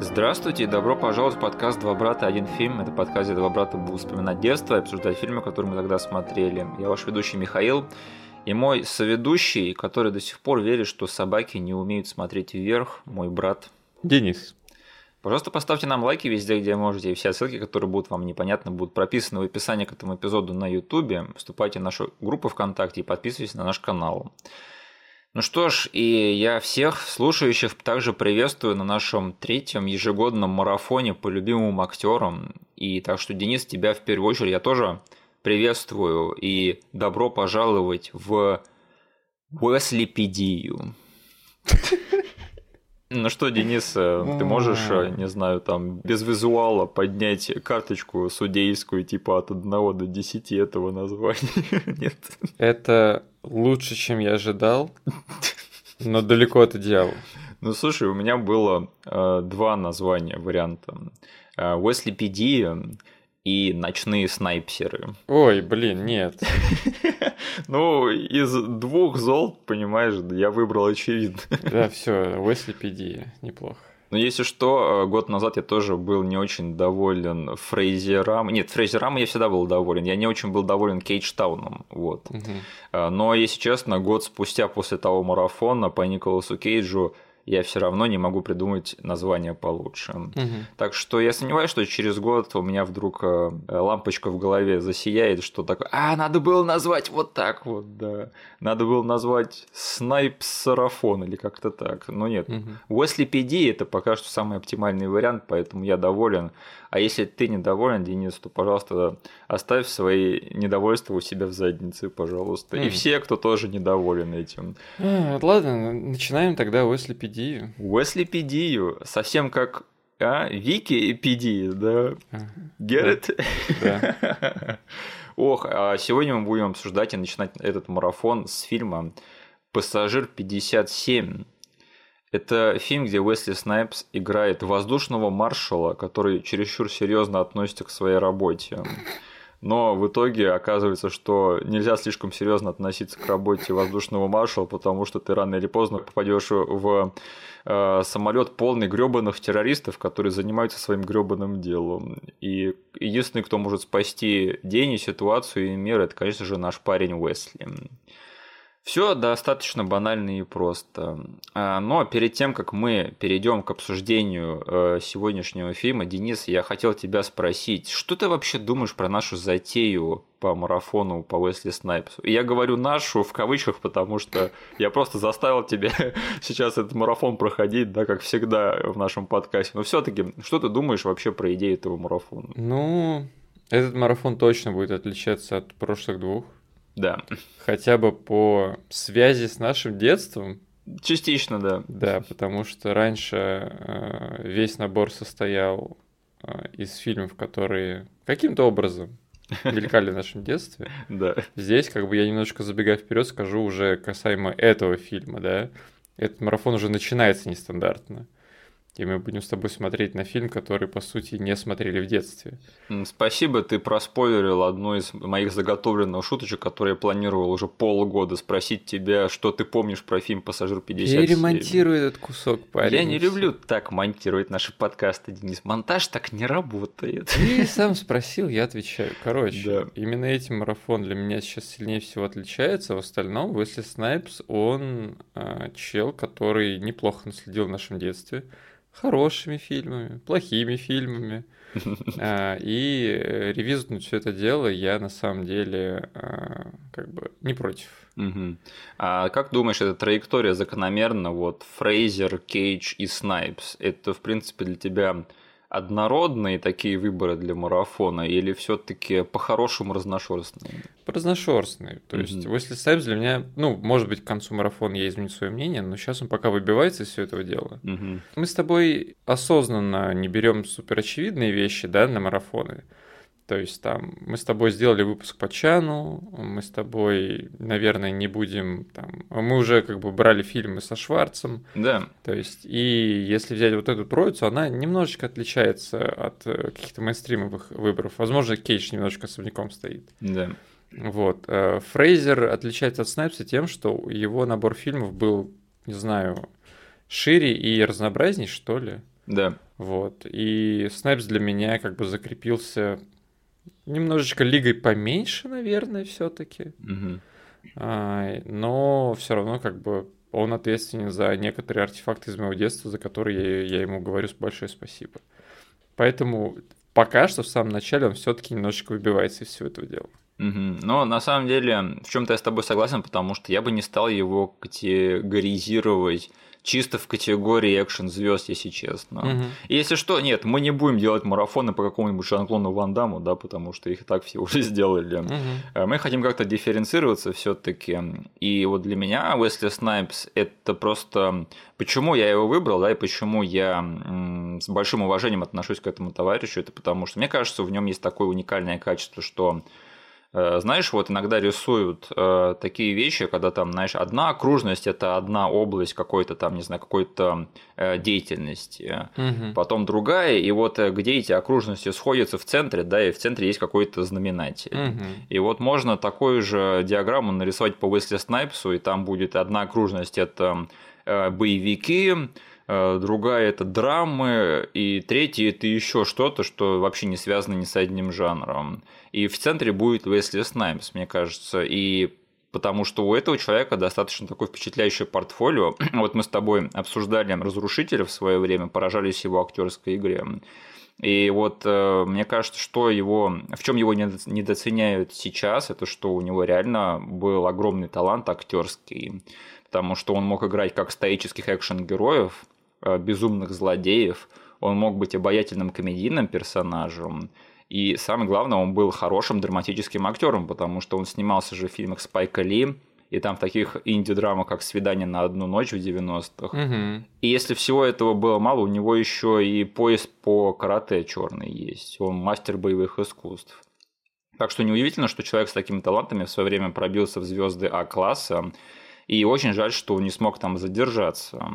Здравствуйте и добро пожаловать в подкаст «Два брата. Один фильм». Это подкаст, где два брата будут вспоминать детство и обсуждать фильмы, которые мы тогда смотрели. Я ваш ведущий Михаил и мой соведущий, который до сих пор верит, что собаки не умеют смотреть вверх, мой брат. Денис. Пожалуйста, поставьте нам лайки везде, где можете, и все ссылки, которые будут вам непонятны, будут прописаны в описании к этому эпизоду на YouTube. Вступайте в нашу группу ВКонтакте и подписывайтесь на наш канал. Ну что ж, и я всех слушающих также приветствую на нашем третьем ежегодном марафоне по любимым актерам. И так что, Денис, тебя в первую очередь я тоже приветствую и добро пожаловать в Уэслипедию. Ну что, Денис, э, ты можешь, э, не знаю, там без визуала поднять карточку судейскую типа от 1 до 10 этого названия? Нет. Это лучше, чем я ожидал, но далеко от идеала. Ну слушай, у меня было э, два названия варианта. Э, Уэслипедия и ночные снайперы. Ой, блин, нет. Ну, из двух зол, понимаешь, я выбрал очевидно. Да, все, Уэслипедия, неплохо. Но если что, э, год назад я тоже был не очень доволен Фрейзером. Нет, Фрейзером я всегда был доволен. Я не очень был доволен Кейджтауном. Вот. Угу. Но, если честно, год спустя после того марафона по Николасу Кейджу я все равно не могу придумать название получше. Угу. Так что я сомневаюсь, что через год у меня вдруг э, лампочка в голове засияет, что такое, а, надо было назвать вот так вот, да. Надо было назвать снайп-сарафон или как-то так. Но нет. Угу. Уэсли это пока что самый оптимальный вариант, поэтому я доволен. А если ты недоволен, Денис, то, пожалуйста, оставь свои недовольства у себя в заднице, пожалуйста. Mm. И все, кто тоже недоволен этим. А, ладно, начинаем тогда Уэслипедию. Уэслипедию. Совсем как а, Википедия, да? Get Да. Ох, а сегодня мы будем обсуждать и начинать этот марафон с фильма «Пассажир 57». Это фильм, где Уэсли Снайпс играет воздушного маршала, который чересчур серьезно относится к своей работе. Но в итоге оказывается, что нельзя слишком серьезно относиться к работе воздушного маршала, потому что ты рано или поздно попадешь в э, самолет полный гребаных террористов, которые занимаются своим гребаным делом. И единственный, кто может спасти день и ситуацию и мир, это, конечно же, наш парень Уэсли. Все достаточно банально и просто. А, но перед тем, как мы перейдем к обсуждению э, сегодняшнего фильма, Денис, я хотел тебя спросить, что ты вообще думаешь про нашу затею по марафону по Уэсли Снайпсу? И я говорю нашу в кавычках, потому что я просто заставил тебя сейчас этот марафон проходить, да, как всегда в нашем подкасте. Но все-таки, что ты думаешь вообще про идею этого марафона? Ну, этот марафон точно будет отличаться от прошлых двух. Да. Хотя бы по связи с нашим детством. Частично, да. Да, потому что раньше э, весь набор состоял э, из фильмов, которые каким-то образом мелькали в нашем детстве. Да. Здесь, как бы я немножко забегая вперед, скажу уже касаемо этого фильма, да. Этот марафон уже начинается нестандартно и мы будем с тобой смотреть на фильм, который, по сути, не смотрели в детстве. Спасибо, ты проспойлерил одну из моих заготовленных шуточек, которые я планировал уже полгода спросить тебя, что ты помнишь про фильм «Пассажир 57». Перемонтируй этот кусок, парень. Я не люблю так монтировать наши подкасты, Денис. Монтаж так не работает. Ты сам спросил, я отвечаю. Короче, да. именно этим марафон для меня сейчас сильнее всего отличается. В остальном, Уэсли Снайпс, он а, чел, который неплохо наследил в нашем детстве хорошими фильмами, плохими фильмами. А, и revisit нуть все это дело я на самом деле а, как бы не против. А как думаешь, эта траектория закономерна? Вот Фрейзер, Кейдж и Снайпс. Это, в принципе, для тебя однородные такие выборы для марафона или все-таки по-хорошему разношерстные? Разношерстные. То есть, mm-hmm. Уэсли Снайпс для меня, ну, может быть, к концу марафона я изменю свое мнение, но сейчас он пока выбивается из всего этого дела. Mm-hmm. Мы с тобой осознанно не берем суперочевидные вещи, да, на марафоны. То есть там мы с тобой сделали выпуск по Чану, мы с тобой, наверное, не будем там... Мы уже как бы брали фильмы со Шварцем. Да. То есть, и если взять вот эту троицу, она немножечко отличается от э, каких-то мейнстримовых выборов. Возможно, Кейдж немножко особняком стоит. Да. Вот. Э, Фрейзер отличается от Снайпса тем, что его набор фильмов был, не знаю, шире и разнообразней, что ли. Да. Вот. И Снайпс для меня как бы закрепился немножечко лигой поменьше, наверное, все-таки. Угу. А, но все равно как бы он ответственен за некоторые артефакты из моего детства, за которые я, я ему говорю большое спасибо. Поэтому пока что в самом начале он все-таки немножечко выбивается из всего этого дела. Угу. Но на самом деле в чем-то я с тобой согласен, потому что я бы не стал его категоризировать чисто в категории экшен звезд, если честно. Угу. если что, нет, мы не будем делать марафоны по какому-нибудь Жан-Клону Ван Даму, да, потому что их и так все уже сделали. Угу. Мы хотим как-то дифференцироваться все-таки. И вот для меня Уэсли Снайпс это просто почему я его выбрал, да, и почему я с большим уважением отношусь к этому товарищу, это потому что мне кажется, в нем есть такое уникальное качество, что знаешь, вот иногда рисуют э, такие вещи, когда там, знаешь, одна окружность это одна область какой-то там, не знаю, какой-то э, деятельности, угу. потом другая, и вот э, где эти окружности сходятся в центре, да, и в центре есть какой-то знаменатель. Угу. И вот можно такую же диаграмму нарисовать по Уэсли Снайпсу, и там будет одна окружность это э, боевики, э, другая это драмы, и третья это еще что-то, что вообще не связано ни с одним жанром. И в центре будет Уэсли Снайпс, мне кажется. И потому что у этого человека достаточно такое впечатляющее портфолио. вот мы с тобой обсуждали «Разрушителя» в свое время, поражались его актерской игре. И вот э, мне кажется, что его, в чем его недооценяют сейчас, это что у него реально был огромный талант актерский, потому что он мог играть как стоических экшен-героев, э, безумных злодеев, он мог быть обаятельным комедийным персонажем, и самое главное, он был хорошим драматическим актером, потому что он снимался же в фильмах Спайка Ли, и там в таких инди-драмах, как «Свидание на одну ночь» в 90-х. Угу. И если всего этого было мало, у него еще и пояс по карате черный есть. Он мастер боевых искусств. Так что неудивительно, что человек с такими талантами в свое время пробился в звезды А-класса, и очень жаль, что он не смог там задержаться.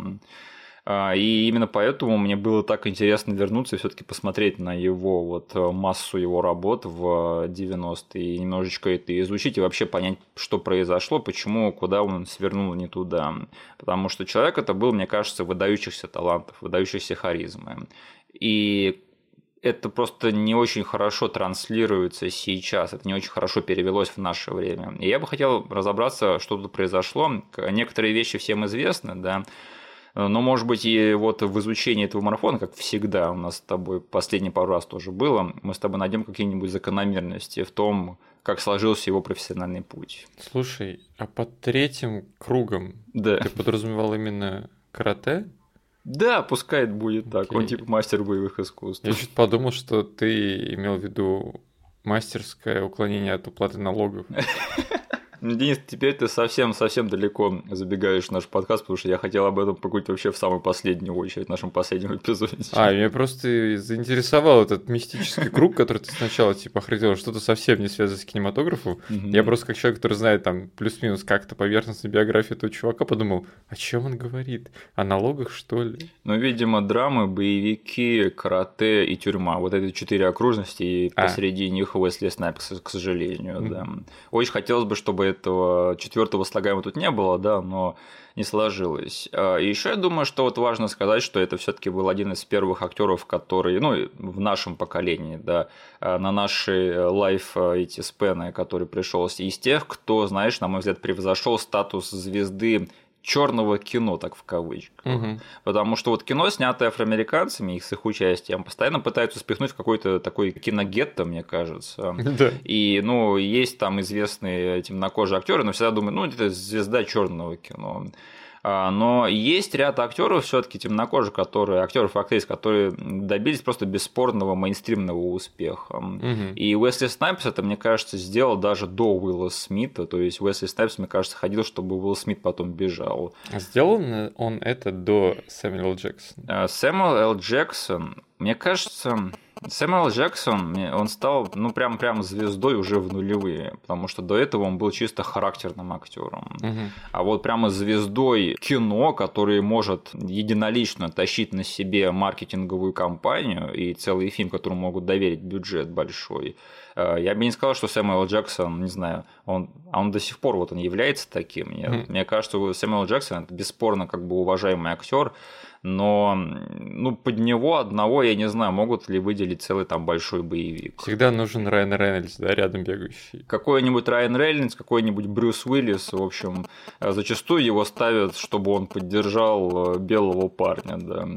А, и именно поэтому мне было так интересно вернуться и все-таки посмотреть на его вот э, массу его работ в 90-е и немножечко это изучить и вообще понять, что произошло, почему, куда он свернул не туда. Потому что человек это был, мне кажется, выдающихся талантов, выдающихся харизмы. И это просто не очень хорошо транслируется сейчас, это не очень хорошо перевелось в наше время. И я бы хотел разобраться, что тут произошло. Некоторые вещи всем известны, да, но, может быть, и вот в изучении этого марафона, как всегда у нас с тобой последний пару раз тоже было, мы с тобой найдем какие-нибудь закономерности в том, как сложился его профессиональный путь. Слушай, а под третьим кругом да. ты подразумевал именно карате? Да, пускай это будет так. Okay. Он типа мастер боевых искусств. Я чуть подумал, что ты имел в виду мастерское уклонение от уплаты налогов. Денис, теперь ты совсем-совсем далеко забегаешь в наш подкаст, потому что я хотел об этом поговорить вообще в самую последнюю очередь, в нашем последнем эпизоде. А, меня просто заинтересовал этот мистический круг, который ты сначала типа охренел, что-то совсем не связано с кинематографом. Я просто как человек, который знает там плюс-минус как-то поверхностно биографию этого чувака, подумал, о чем он говорит? О налогах, что ли? Ну, видимо, драмы, боевики, карате и тюрьма. Вот эти четыре окружности, и а. посреди них Уэсли Снайпс, к сожалению, да. Очень хотелось бы, чтобы этого четвертого слагаемого тут не было, да, но не сложилось. А, и еще я думаю, что вот важно сказать, что это все-таки был один из первых актеров, который, ну, в нашем поколении, да, а, на наши лайф эти спены, который пришелся из тех, кто, знаешь, на мой взгляд, превзошел статус звезды черного кино, так в кавычках. Угу. Потому что вот кино, снятое афроамериканцами, их с их участием, постоянно пытаются спихнуть в какой-то такой киногетто, мне кажется. Да. И, ну, есть там известные темнокожие актеры, но всегда думаю, ну, это звезда черного кино. А, но есть ряд актеров все-таки темнокожих, которые актеров и актрис, которые добились просто бесспорного мейнстримного успеха. Угу. И Уэсли Снайпс это, мне кажется, сделал даже до Уилла Смита. То есть Уэсли Снайпс, мне кажется, ходил, чтобы Уилл Смит потом бежал. А сделал он это до Сэмюэла Джексона? Сэмюэл Л. Джексон, мне кажется, Сэмюэл Джексон, он стал, ну, прям, прям звездой уже в нулевые, потому что до этого он был чисто характерным актером. Угу. А вот прямо звездой кино, который может единолично тащить на себе маркетинговую кампанию и целый фильм, которому могут доверить бюджет большой, э, я бы не сказал, что Сэмюэл Джексон, не знаю, он, а он до сих пор вот он является таким. Мне, мне кажется, Сэмюэл Джексон это бесспорно как бы уважаемый актер, но ну, под него одного, я не знаю, могут ли выделить целый там большой боевик. Всегда нужен Райан Рейнольдс, да, рядом бегающий. Какой-нибудь Райан Рейнольдс, какой-нибудь Брюс Уиллис, в общем, зачастую его ставят, чтобы он поддержал э, белого парня, да.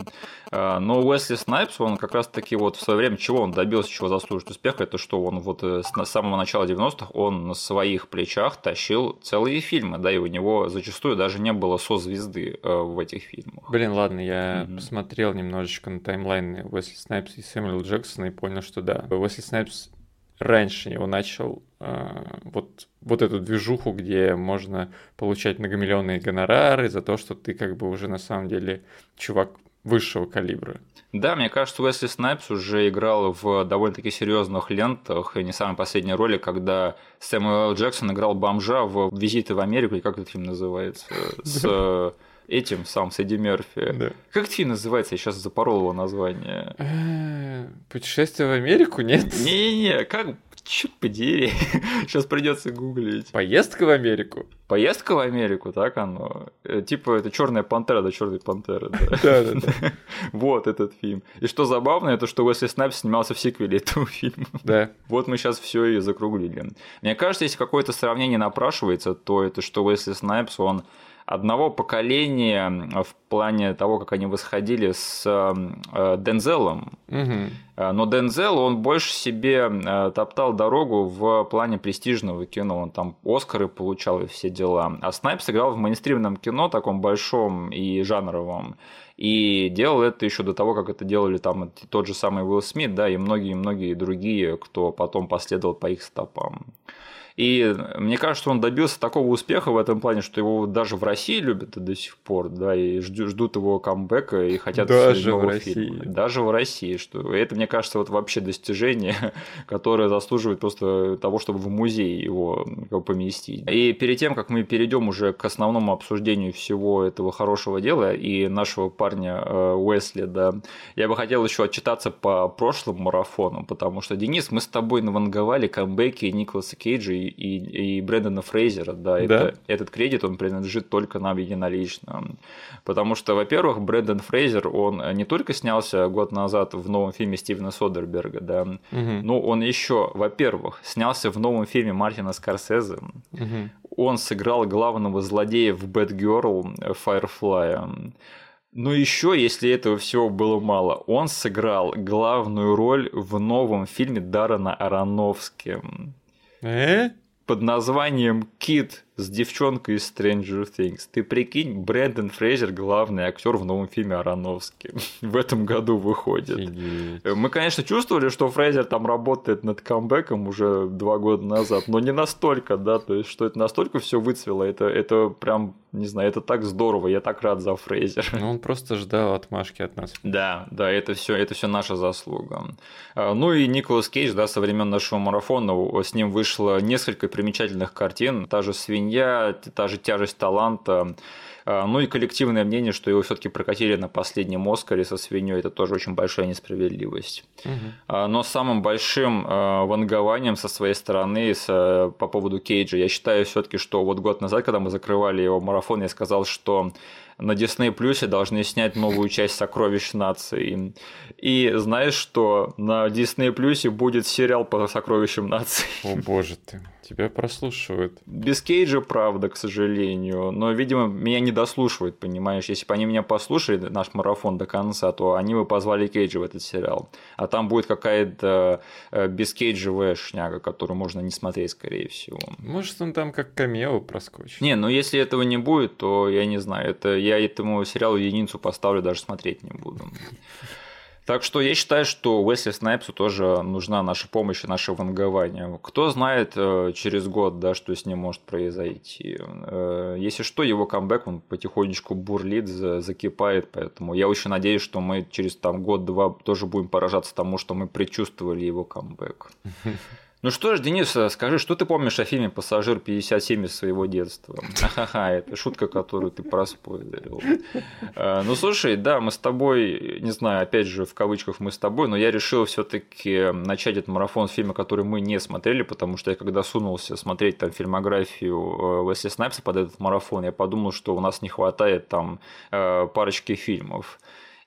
А, но Уэсли Снайпс, он как раз-таки вот в свое время, чего он добился, чего заслужит успеха, это что он вот э, с самого начала 90-х, он на своих плечах тащил целые фильмы, да, и у него зачастую даже не было созвезды э, в этих фильмах. Блин, ладно, я mm-hmm. посмотрел немножечко на таймлайны Уэсли Снайпс и Сэмюэла Джексона и понял, что да, Уэсли Снайпс раньше его начал э, вот, вот эту движуху, где можно получать многомиллионные гонорары за то, что ты как бы уже на самом деле чувак высшего калибра. Да, мне кажется, Уэсли Снайпс уже играл в довольно-таки серьезных лентах, и не самой последней роли, когда Сэмюэл Джексон играл бомжа в «Визиты в Америку», и как этот фильм называется, с этим сам с Эдди Мерфи. Да. Как этот фильм называется? Я сейчас запорол его название. Э, Путешествие в Америку, нет? Не-не-не, как Черт подери, сейчас придется гуглить. Поездка в Америку? Поездка в Америку, так оно. Э, типа это Черная пантера, да, Черная пантера. Да, да, да. Вот этот фильм. И что забавно, это что Уэсли Снайпс снимался в сиквеле этого фильма. Да. Вот мы сейчас все и закруглили. Мне кажется, если какое-то сравнение напрашивается, то это что Уэсли Снайпс, он одного поколения в плане того, как они восходили с э, Дензелом. Угу. Но Дензел, он больше себе э, топтал дорогу в плане престижного кино. Он там Оскары получал и все дела. А Снайп сыграл в мейнстримном кино, таком большом и жанровом. И делал это еще до того, как это делали там тот же самый Уилл Смит, да, и многие-многие другие, кто потом последовал по их стопам. И мне кажется, что он добился такого успеха в этом плане, что его даже в России любят до сих пор, да, и ждут его камбэка и хотят даже в России. Фильма. Даже в России, что это, мне кажется, вот вообще достижение, которое заслуживает просто того, чтобы в музей его поместить. И перед тем, как мы перейдем уже к основному обсуждению всего этого хорошего дела и нашего парня э, Уэсли, да, я бы хотел еще отчитаться по прошлым марафонам, потому что, Денис, мы с тобой наванговали камбэки Николаса Кейджа и и, и Брэндона Фрейзера, да, да? Это, этот кредит, он принадлежит только нам единолично. Потому что, во-первых, Брэндон Фрейзер, он не только снялся год назад в новом фильме Стивена Содерберга, да, угу. но он еще, во-первых, снялся в новом фильме Мартина Скорсезе, угу. он сыграл главного злодея в Бэтгерл Firefly. Но еще, если этого всего было мало, он сыграл главную роль в новом фильме Даррена Аронофски. Э? Под названием «Кит с девчонкой из Stranger Things. Ты прикинь, Брэндон Фрейзер главный актер в новом фильме Ароновски. в этом году выходит. Офигеть. Мы, конечно, чувствовали, что Фрейзер там работает над камбэком уже два года назад, но не настолько, да, то есть, что это настолько все выцвело, это, это прям, не знаю, это так здорово, я так рад за Фрейзера. Ну, он просто ждал отмашки от нас. Да, да, это все, это все наша заслуга. А, ну и Николас Кейдж, да, со времен нашего марафона, с ним вышло несколько примечательных картин, та же «Свинья», свинья, та же тяжесть таланта. А, ну и коллективное мнение, что его все-таки прокатили на последнем Оскаре со свиньей, это тоже очень большая несправедливость. Угу. Но самым большим а, вангованием со своей стороны с, по поводу Кейджа, я считаю все-таки, что вот год назад, когда мы закрывали его марафон, я сказал, что на Disney Плюсе должны снять новую часть «Сокровищ нации». И знаешь, что на Disney Плюсе будет сериал по «Сокровищам нации». О боже ты, тебя прослушивают. Без Кейджа, правда, к сожалению, но, видимо, меня не дослушивают, понимаешь? Если бы они меня послушали, наш марафон до конца, то они бы позвали Кейджа в этот сериал. А там будет какая-то э, бескейджевая шняга, которую можно не смотреть, скорее всего. Может, он там как камео проскочит. Не, ну если этого не будет, то я не знаю, это я этому сериалу единицу поставлю, даже смотреть не буду. Так что я считаю, что Уэсли Снайпсу тоже нужна наша помощь и наше вангование. Кто знает э, через год, да, что с ним может произойти. Э, если что, его камбэк, он потихонечку бурлит, закипает, поэтому я очень надеюсь, что мы через там год-два тоже будем поражаться тому, что мы предчувствовали его камбэк. Ну что ж, Денис, скажи, что ты помнишь о фильме «Пассажир 57» из своего детства? Ха-ха, это шутка, которую ты проспойлерил. Э, ну слушай, да, мы с тобой, не знаю, опять же, в кавычках мы с тобой, но я решил все таки начать этот марафон с фильма, который мы не смотрели, потому что я когда сунулся смотреть там фильмографию э, Уэсли Снайпса под этот марафон, я подумал, что у нас не хватает там э, парочки фильмов.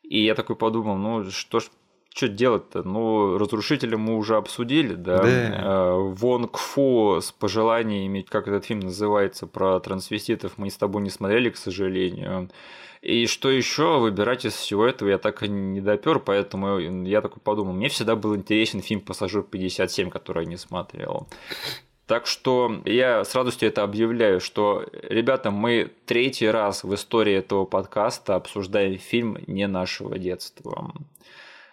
И я такой подумал, ну что ж что делать-то? Ну, разрушителя мы уже обсудили, да. да. Э, Вонг Фу с пожеланиями, как этот фильм называется, про трансвеститов мы с тобой не смотрели, к сожалению. И что еще выбирать из всего этого я так и не допер, поэтому я такой подумал, мне всегда был интересен фильм «Пассажир 57», который я не смотрел. Так что я с радостью это объявляю, что, ребята, мы третий раз в истории этого подкаста обсуждаем фильм не нашего детства.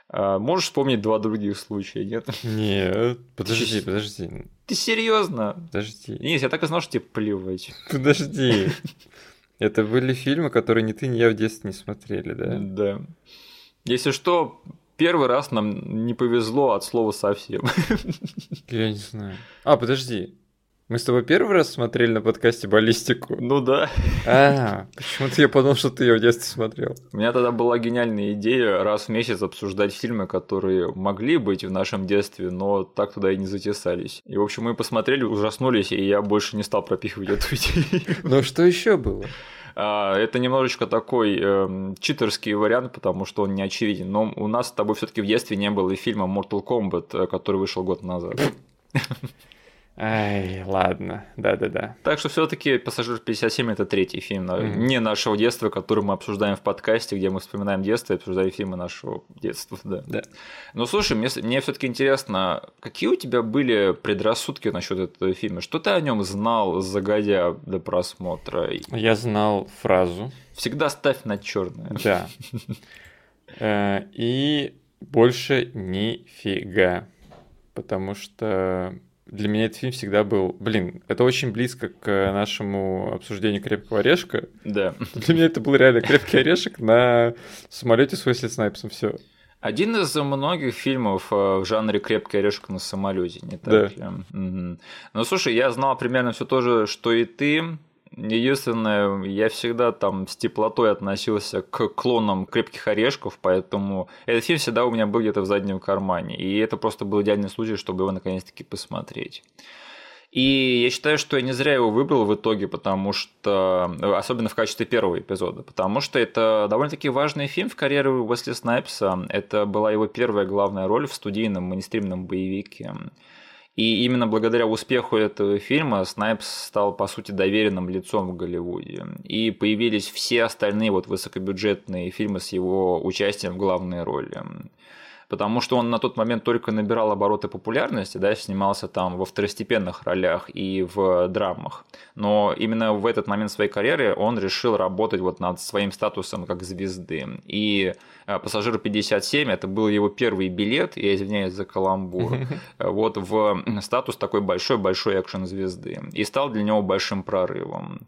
А, можешь вспомнить два других случая, нет? Нет, подожди, подожди. Ты серьезно? Подожди. Нет, я так и знал, что тебе плевать. Подожди. Это были фильмы, которые ни ты, ни я в детстве не смотрели, да? Да. Если что, первый раз нам не повезло от слова совсем. Я не знаю. А, подожди. Мы с тобой первый раз смотрели на подкасте баллистику? Ну да. А, почему-то я подумал, что ты ее в детстве смотрел. У меня тогда была гениальная идея раз в месяц обсуждать фильмы, которые могли быть в нашем детстве, но так туда и не затесались. И, в общем, мы посмотрели, ужаснулись, и я больше не стал пропихивать эту идею. Ну что еще было? А, это немножечко такой э, читерский вариант, потому что он не очевиден. Но у нас с тобой все-таки в детстве не было и фильма Mortal Kombat, э, который вышел год назад. Ай, ладно, да-да-да. Так что все-таки «Пассажир 57» — это третий фильм mm-hmm. не нашего детства, который мы обсуждаем в подкасте, где мы вспоминаем детство и обсуждаем фильмы нашего детства. Да. да. Ну, слушай, мне, мне все-таки интересно, какие у тебя были предрассудки насчет этого фильма? Что ты о нем знал, загодя до просмотра? Я знал фразу. Всегда ставь на черное. Да. Э, и больше нифига. Потому что для меня этот фильм всегда был... Блин, это очень близко к нашему обсуждению «Крепкого орешка». Да. Для меня это был реально «Крепкий орешек» на самолете с Уэсли Снайпсом, все. Один из многих фильмов э, в жанре «Крепкий орешек» на самолете, не так да. ли? Угу. Ну, слушай, я знал примерно все то же, что и ты. Единственное, я всегда там с теплотой относился к клонам крепких орешков, поэтому этот фильм всегда у меня был где-то в заднем кармане. И это просто был идеальный случай, чтобы его наконец-таки посмотреть. И я считаю, что я не зря его выбрал в итоге, потому что, особенно в качестве первого эпизода, потому что это довольно-таки важный фильм в карьере Уэсли Снайпса. Это была его первая главная роль в студийном мейнстримном боевике. И именно благодаря успеху этого фильма Снайпс стал, по сути, доверенным лицом в Голливуде. И появились все остальные вот высокобюджетные фильмы с его участием в главной роли потому что он на тот момент только набирал обороты популярности, да, снимался там во второстепенных ролях и в драмах. Но именно в этот момент своей карьеры он решил работать вот над своим статусом как звезды. И э, «Пассажир 57» это был его первый билет, я извиняюсь за каламбур, вот в статус такой большой-большой экшен-звезды. И стал для него большим прорывом.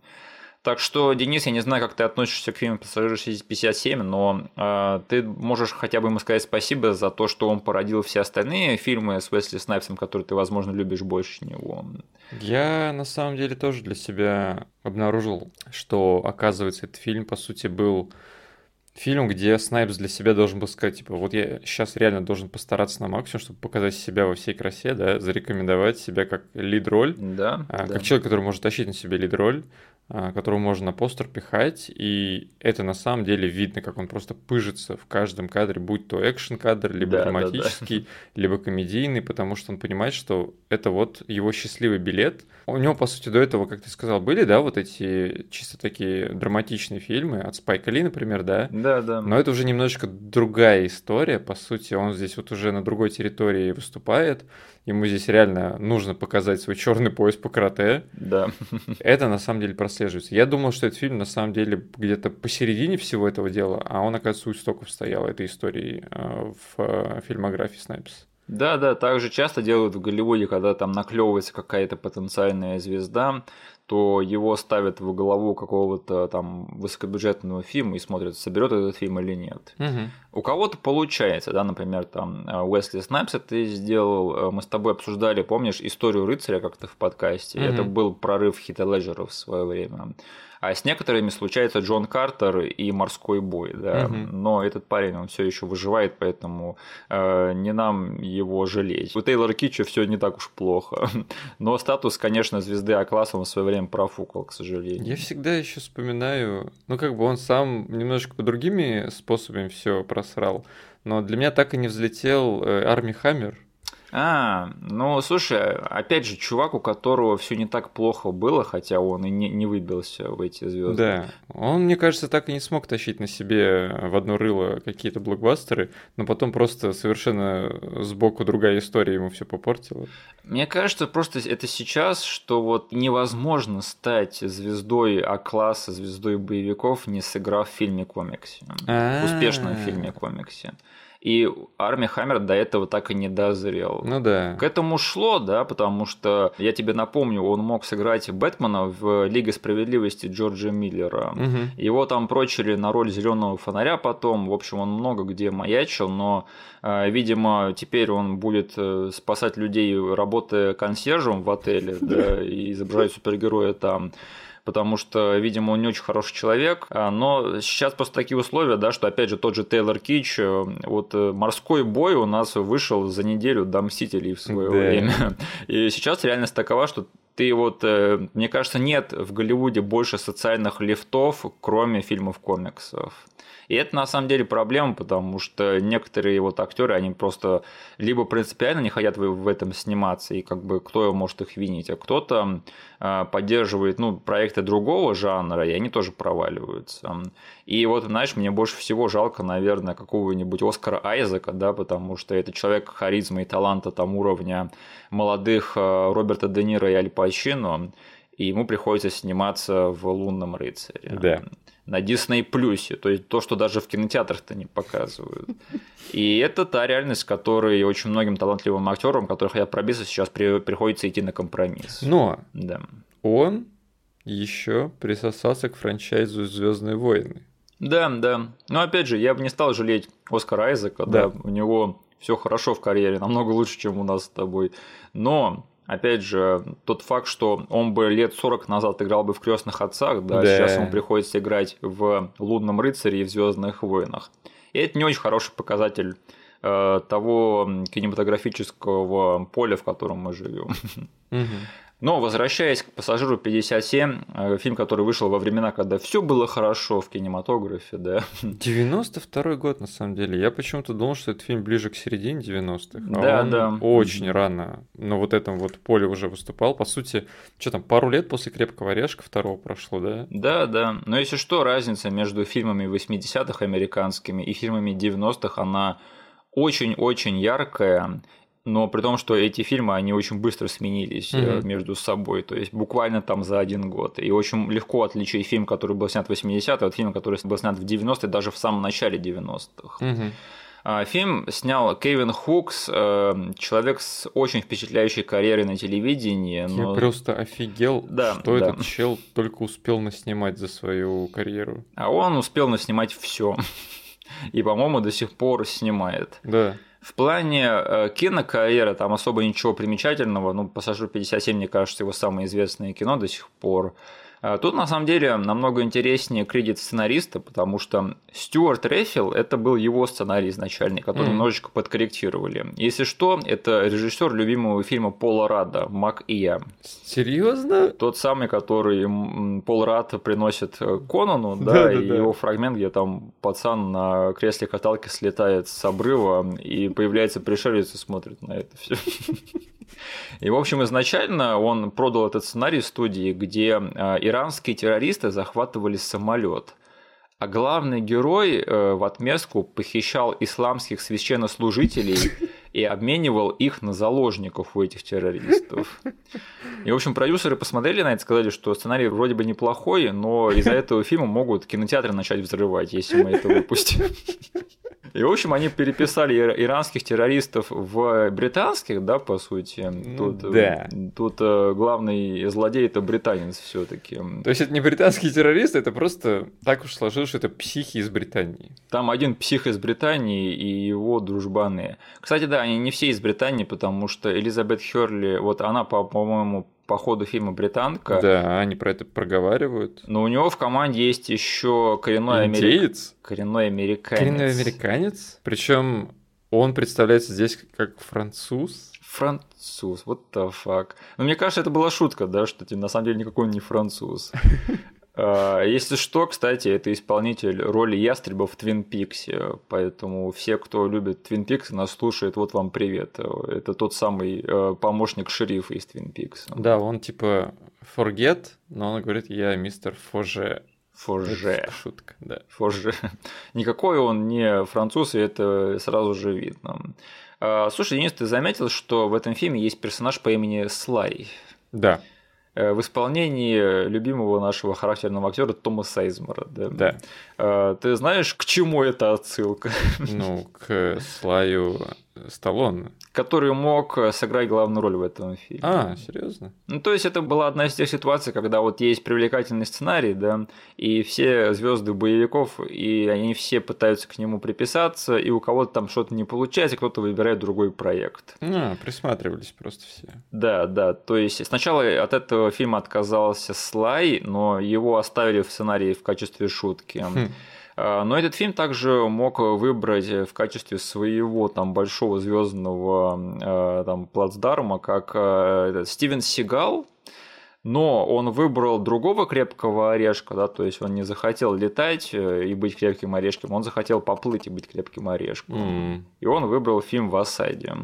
Так что, Денис, я не знаю, как ты относишься к фильму «Пассажир 57», но э, ты можешь хотя бы ему сказать спасибо за то, что он породил все остальные фильмы с Уэсли Снайпсом, которые ты, возможно, любишь больше него. Я, на самом деле, тоже для себя обнаружил, что, оказывается, этот фильм, по сути, был фильм, где Снайпс для себя должен был сказать, типа, вот я сейчас реально должен постараться на максимум, чтобы показать себя во всей красе, да, зарекомендовать себя как лид-роль, да, а, да. как человек, который может тащить на себе лид-роль, а, которого можно на постер пихать, и это на самом деле видно, как он просто пыжится в каждом кадре, будь то экшен-кадр, либо да, драматический, да, да. либо комедийный, потому что он понимает, что это вот его счастливый билет. У него, по сути, до этого, как ты сказал, были, да, вот эти чисто такие драматичные фильмы от Спайка Ли, например, да? Да, да. Но это уже немножечко другая история, по сути, он здесь вот уже на другой территории выступает, ему здесь реально нужно показать свой черный пояс по карате. Да. Это на самом деле прослеживается. Я думал, что этот фильм на самом деле где-то посередине всего этого дела, а он, оказывается, у истоков стоял этой истории э, в э, фильмографии Снайпс. Да, да, так же часто делают в Голливуде, когда там наклевывается какая-то потенциальная звезда, то его ставят во главу какого-то там высокобюджетного фильма и смотрят, соберет этот фильм или нет. Угу. У кого-то получается, да, например, там э, Уэсли Снайпс это сделал, э, мы с тобой обсуждали, помнишь, историю рыцаря как-то в подкасте, угу. это был прорыв Хита Леджера в свое время. А с некоторыми случается Джон Картер и морской бой, да. Угу. Но этот парень, он все еще выживает, поэтому э, не нам его жалеть. У Тейлора Китча все не так уж плохо. Но статус, конечно, звезды А-класса он в свое время профукал, к сожалению. Я всегда еще вспоминаю, ну как бы он сам немножко по другими способами все просрал. Но для меня так и не взлетел э, Арми Хаммер. А, ну слушай, опять же, чувак, у которого все не так плохо было, хотя он и не, не выбился в эти звезды. Да. Он, мне кажется, так и не смог тащить на себе в одно рыло какие-то блокбастеры, но потом просто совершенно сбоку другая история ему все попортила. Мне кажется, просто это сейчас, что вот невозможно стать звездой А-класса, звездой боевиков, не сыграв в фильме комиксе. В успешном фильме комиксе. И армия Хаммер до этого так и не дозрел. Ну да. К этому шло, да, потому что, я тебе напомню, он мог сыграть Бэтмена в Лиге справедливости Джорджа Миллера. Угу. Его там прочили на роль зеленого фонаря потом. В общем, он много где маячил, но, э, видимо, теперь он будет э, спасать людей, работая консьержем в отеле, да, и изображать супергероя там потому что, видимо, он не очень хороший человек. А, но сейчас просто такие условия, да, что, опять же, тот же Тейлор Кич, э, вот э, морской бой у нас вышел за неделю до Мстителей в свое да. время. И сейчас реальность такова, что ты вот, э, мне кажется, нет в Голливуде больше социальных лифтов, кроме фильмов комиксов. И это на самом деле проблема, потому что некоторые вот актеры, они просто либо принципиально не хотят в этом сниматься, и как бы кто может их винить, а кто-то а, поддерживает ну, проекты другого жанра, и они тоже проваливаются. И вот, знаешь, мне больше всего жалко, наверное, какого-нибудь Оскара Айзека, да, потому что это человек харизмы и таланта там уровня молодых а, Роберта Де Ниро и Аль Пачино, и ему приходится сниматься в «Лунном рыцаре». Да на Disney Плюсе, то есть то, что даже в кинотеатрах-то не показывают. И это та реальность, которой очень многим талантливым актерам, которых я пробился, сейчас при, приходится идти на компромисс. Но да. он еще присосался к франчайзу Звездные войны. Да, да. Но опять же, я бы не стал жалеть Оскара Айзека, да, да у него все хорошо в карьере, намного лучше, чем у нас с тобой. Но опять же, тот факт, что он бы лет 40 назад играл бы в крестных отцах, да, да. сейчас ему приходится играть в Лунном рыцаре и в Звездных войнах. И это не очень хороший показатель э, того кинематографического поля, в котором мы живем. Угу. Но возвращаясь к пассажиру 57, э, фильм, который вышел во времена, когда все было хорошо в кинематографе, да. 92 год, на самом деле. Я почему-то думал, что этот фильм ближе к середине 90-х. А да, он да. Очень рано на вот этом вот поле уже выступал. По сути, что там, пару лет после крепкого орешка второго прошло, да? Да, да. Но если что, разница между фильмами 80-х американскими и фильмами 90-х, она очень-очень яркая но при том, что эти фильмы, они очень быстро сменились mm-hmm. между собой, то есть буквально там за один год. И очень легко отличить фильм, который был снят в 80-е, от фильма, который был снят в 90-е, даже в самом начале 90-х. Mm-hmm. Фильм снял Кевин Хукс, э, человек с очень впечатляющей карьерой на телевидении. Но... Я просто офигел, да, что да. этот чел только успел наснимать за свою карьеру. А он успел наснимать все. И, по-моему, до сих пор снимает. Да. В плане э, кинокарьеры там особо ничего примечательного. Ну, «Пассажир 57», мне кажется, его самое известное кино до сих пор. А тут на самом деле намного интереснее кредит сценариста, потому что Стюарт Рефил это был его сценарий изначальный, который mm. немножечко подкорректировали. Если что, это режиссер любимого фильма Пола Рада «Мак и я». Серьезно? Тот самый, который Пол Рад приносит Конану, да, и его фрагмент, где там пацан на кресле каталки слетает с обрыва и появляется пришелец и смотрит на это все. И, в общем, изначально он продал этот сценарий студии, где а, иранские террористы захватывали самолет. А главный герой э, в отместку похищал исламских священнослужителей и обменивал их на заложников у этих террористов. И, в общем, продюсеры посмотрели на это сказали, что сценарий вроде бы неплохой, но из-за этого фильма могут кинотеатры начать взрывать, если мы это выпустим. И, в общем, они переписали иранских террористов в британских, да, по сути. Ну тут, да. Тут э, главный злодей это британец все-таки. То есть это не британские террористы, это просто так уж сложилось, что это психи из Британии. Там один псих из Британии и его дружбаны. Кстати, да, они не все из Британии, потому что Элизабет Херли, вот она, по-моему, по ходу фильма британка. Да, они про это проговаривают. Но у него в команде есть еще коренной американец. Коренной американец. Коренной американец. Причем он представляется здесь как француз. Француз, вот the fuck. Но мне кажется, это была шутка, да, что ты на самом деле никакой он не француз. А, если что, кстати, это исполнитель роли ястреба в Твин Пиксе, поэтому все, кто любит Твин Пикс, нас слушает, вот вам привет. Это тот самый э, помощник шерифа из Твин Пикс. Да, он типа forget, но он говорит, я мистер Фоже. Фоже. Шутка, да. Фоже. Никакой он не француз, и это сразу же видно. А, слушай, Денис, ты заметил, что в этом фильме есть персонаж по имени Слай? Да. Э, в исполнении любимого нашего характерного актера Тома Сейзмора. Да. да. Э, ты знаешь, к чему эта отсылка? Ну, к Слаю Сталлоне который мог э, сыграть главную роль в этом фильме. А, серьезно? Ну, то есть это была одна из тех ситуаций, когда вот есть привлекательный сценарий, да, и все звезды боевиков, и они все пытаются к нему приписаться, и у кого-то там что-то не получается, кто-то выбирает другой проект. А, присматривались просто все. Да, да. То есть сначала от этого фильма отказался Слай, но его оставили в сценарии в качестве шутки. Хм. А, но этот фильм также мог выбрать в качестве своего там большого звездного а, там плацдарма, как этот, Стивен Сигал, но он выбрал другого крепкого орешка, да, то есть он не захотел летать э, и быть крепким орешком, он захотел поплыть и быть крепким орешком. Mm. И он выбрал фильм в осаде.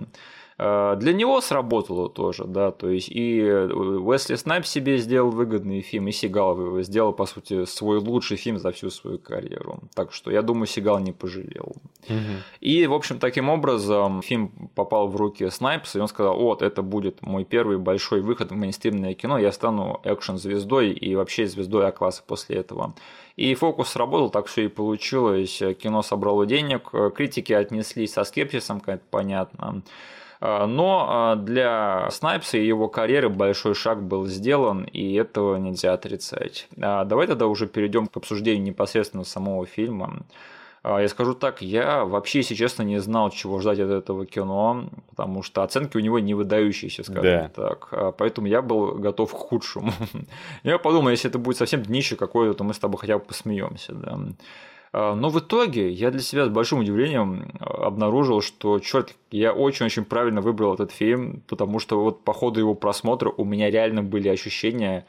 Э, для него сработало тоже, да, то есть и э, Уэсли Снайп себе сделал выгодный фильм, и Сигал сделал, по сути, свой лучший фильм за всю свою карьеру. Так что я думаю, Сигал не пожалел. Угу. И, в общем, таким образом фильм попал в руки Снайпса, и он сказал, вот, это будет мой первый большой выход в мейнстримное кино, я стану экшен-звездой и вообще звездой А-класса после этого. И фокус сработал, так все и получилось. Кино собрало денег, критики отнеслись со скепсисом, как это понятно. А, но а, для Снайпса и его карьеры большой шаг был сделан, и этого нельзя отрицать. А, давай тогда уже перейдем к обсуждению непосредственно самого фильма. Я скажу так, я вообще, если честно, не знал, чего ждать от этого кино, потому что оценки у него не выдающиеся, скажем да. так. Поэтому я был готов к худшему. Я подумал, если это будет совсем днище какое-то, то мы с тобой хотя бы посмеемся. Да. А, но в итоге я для себя с большим удивлением а, обнаружил, что, черт, я очень-очень правильно выбрал этот фильм, потому что вот по ходу его просмотра у меня реально были ощущения,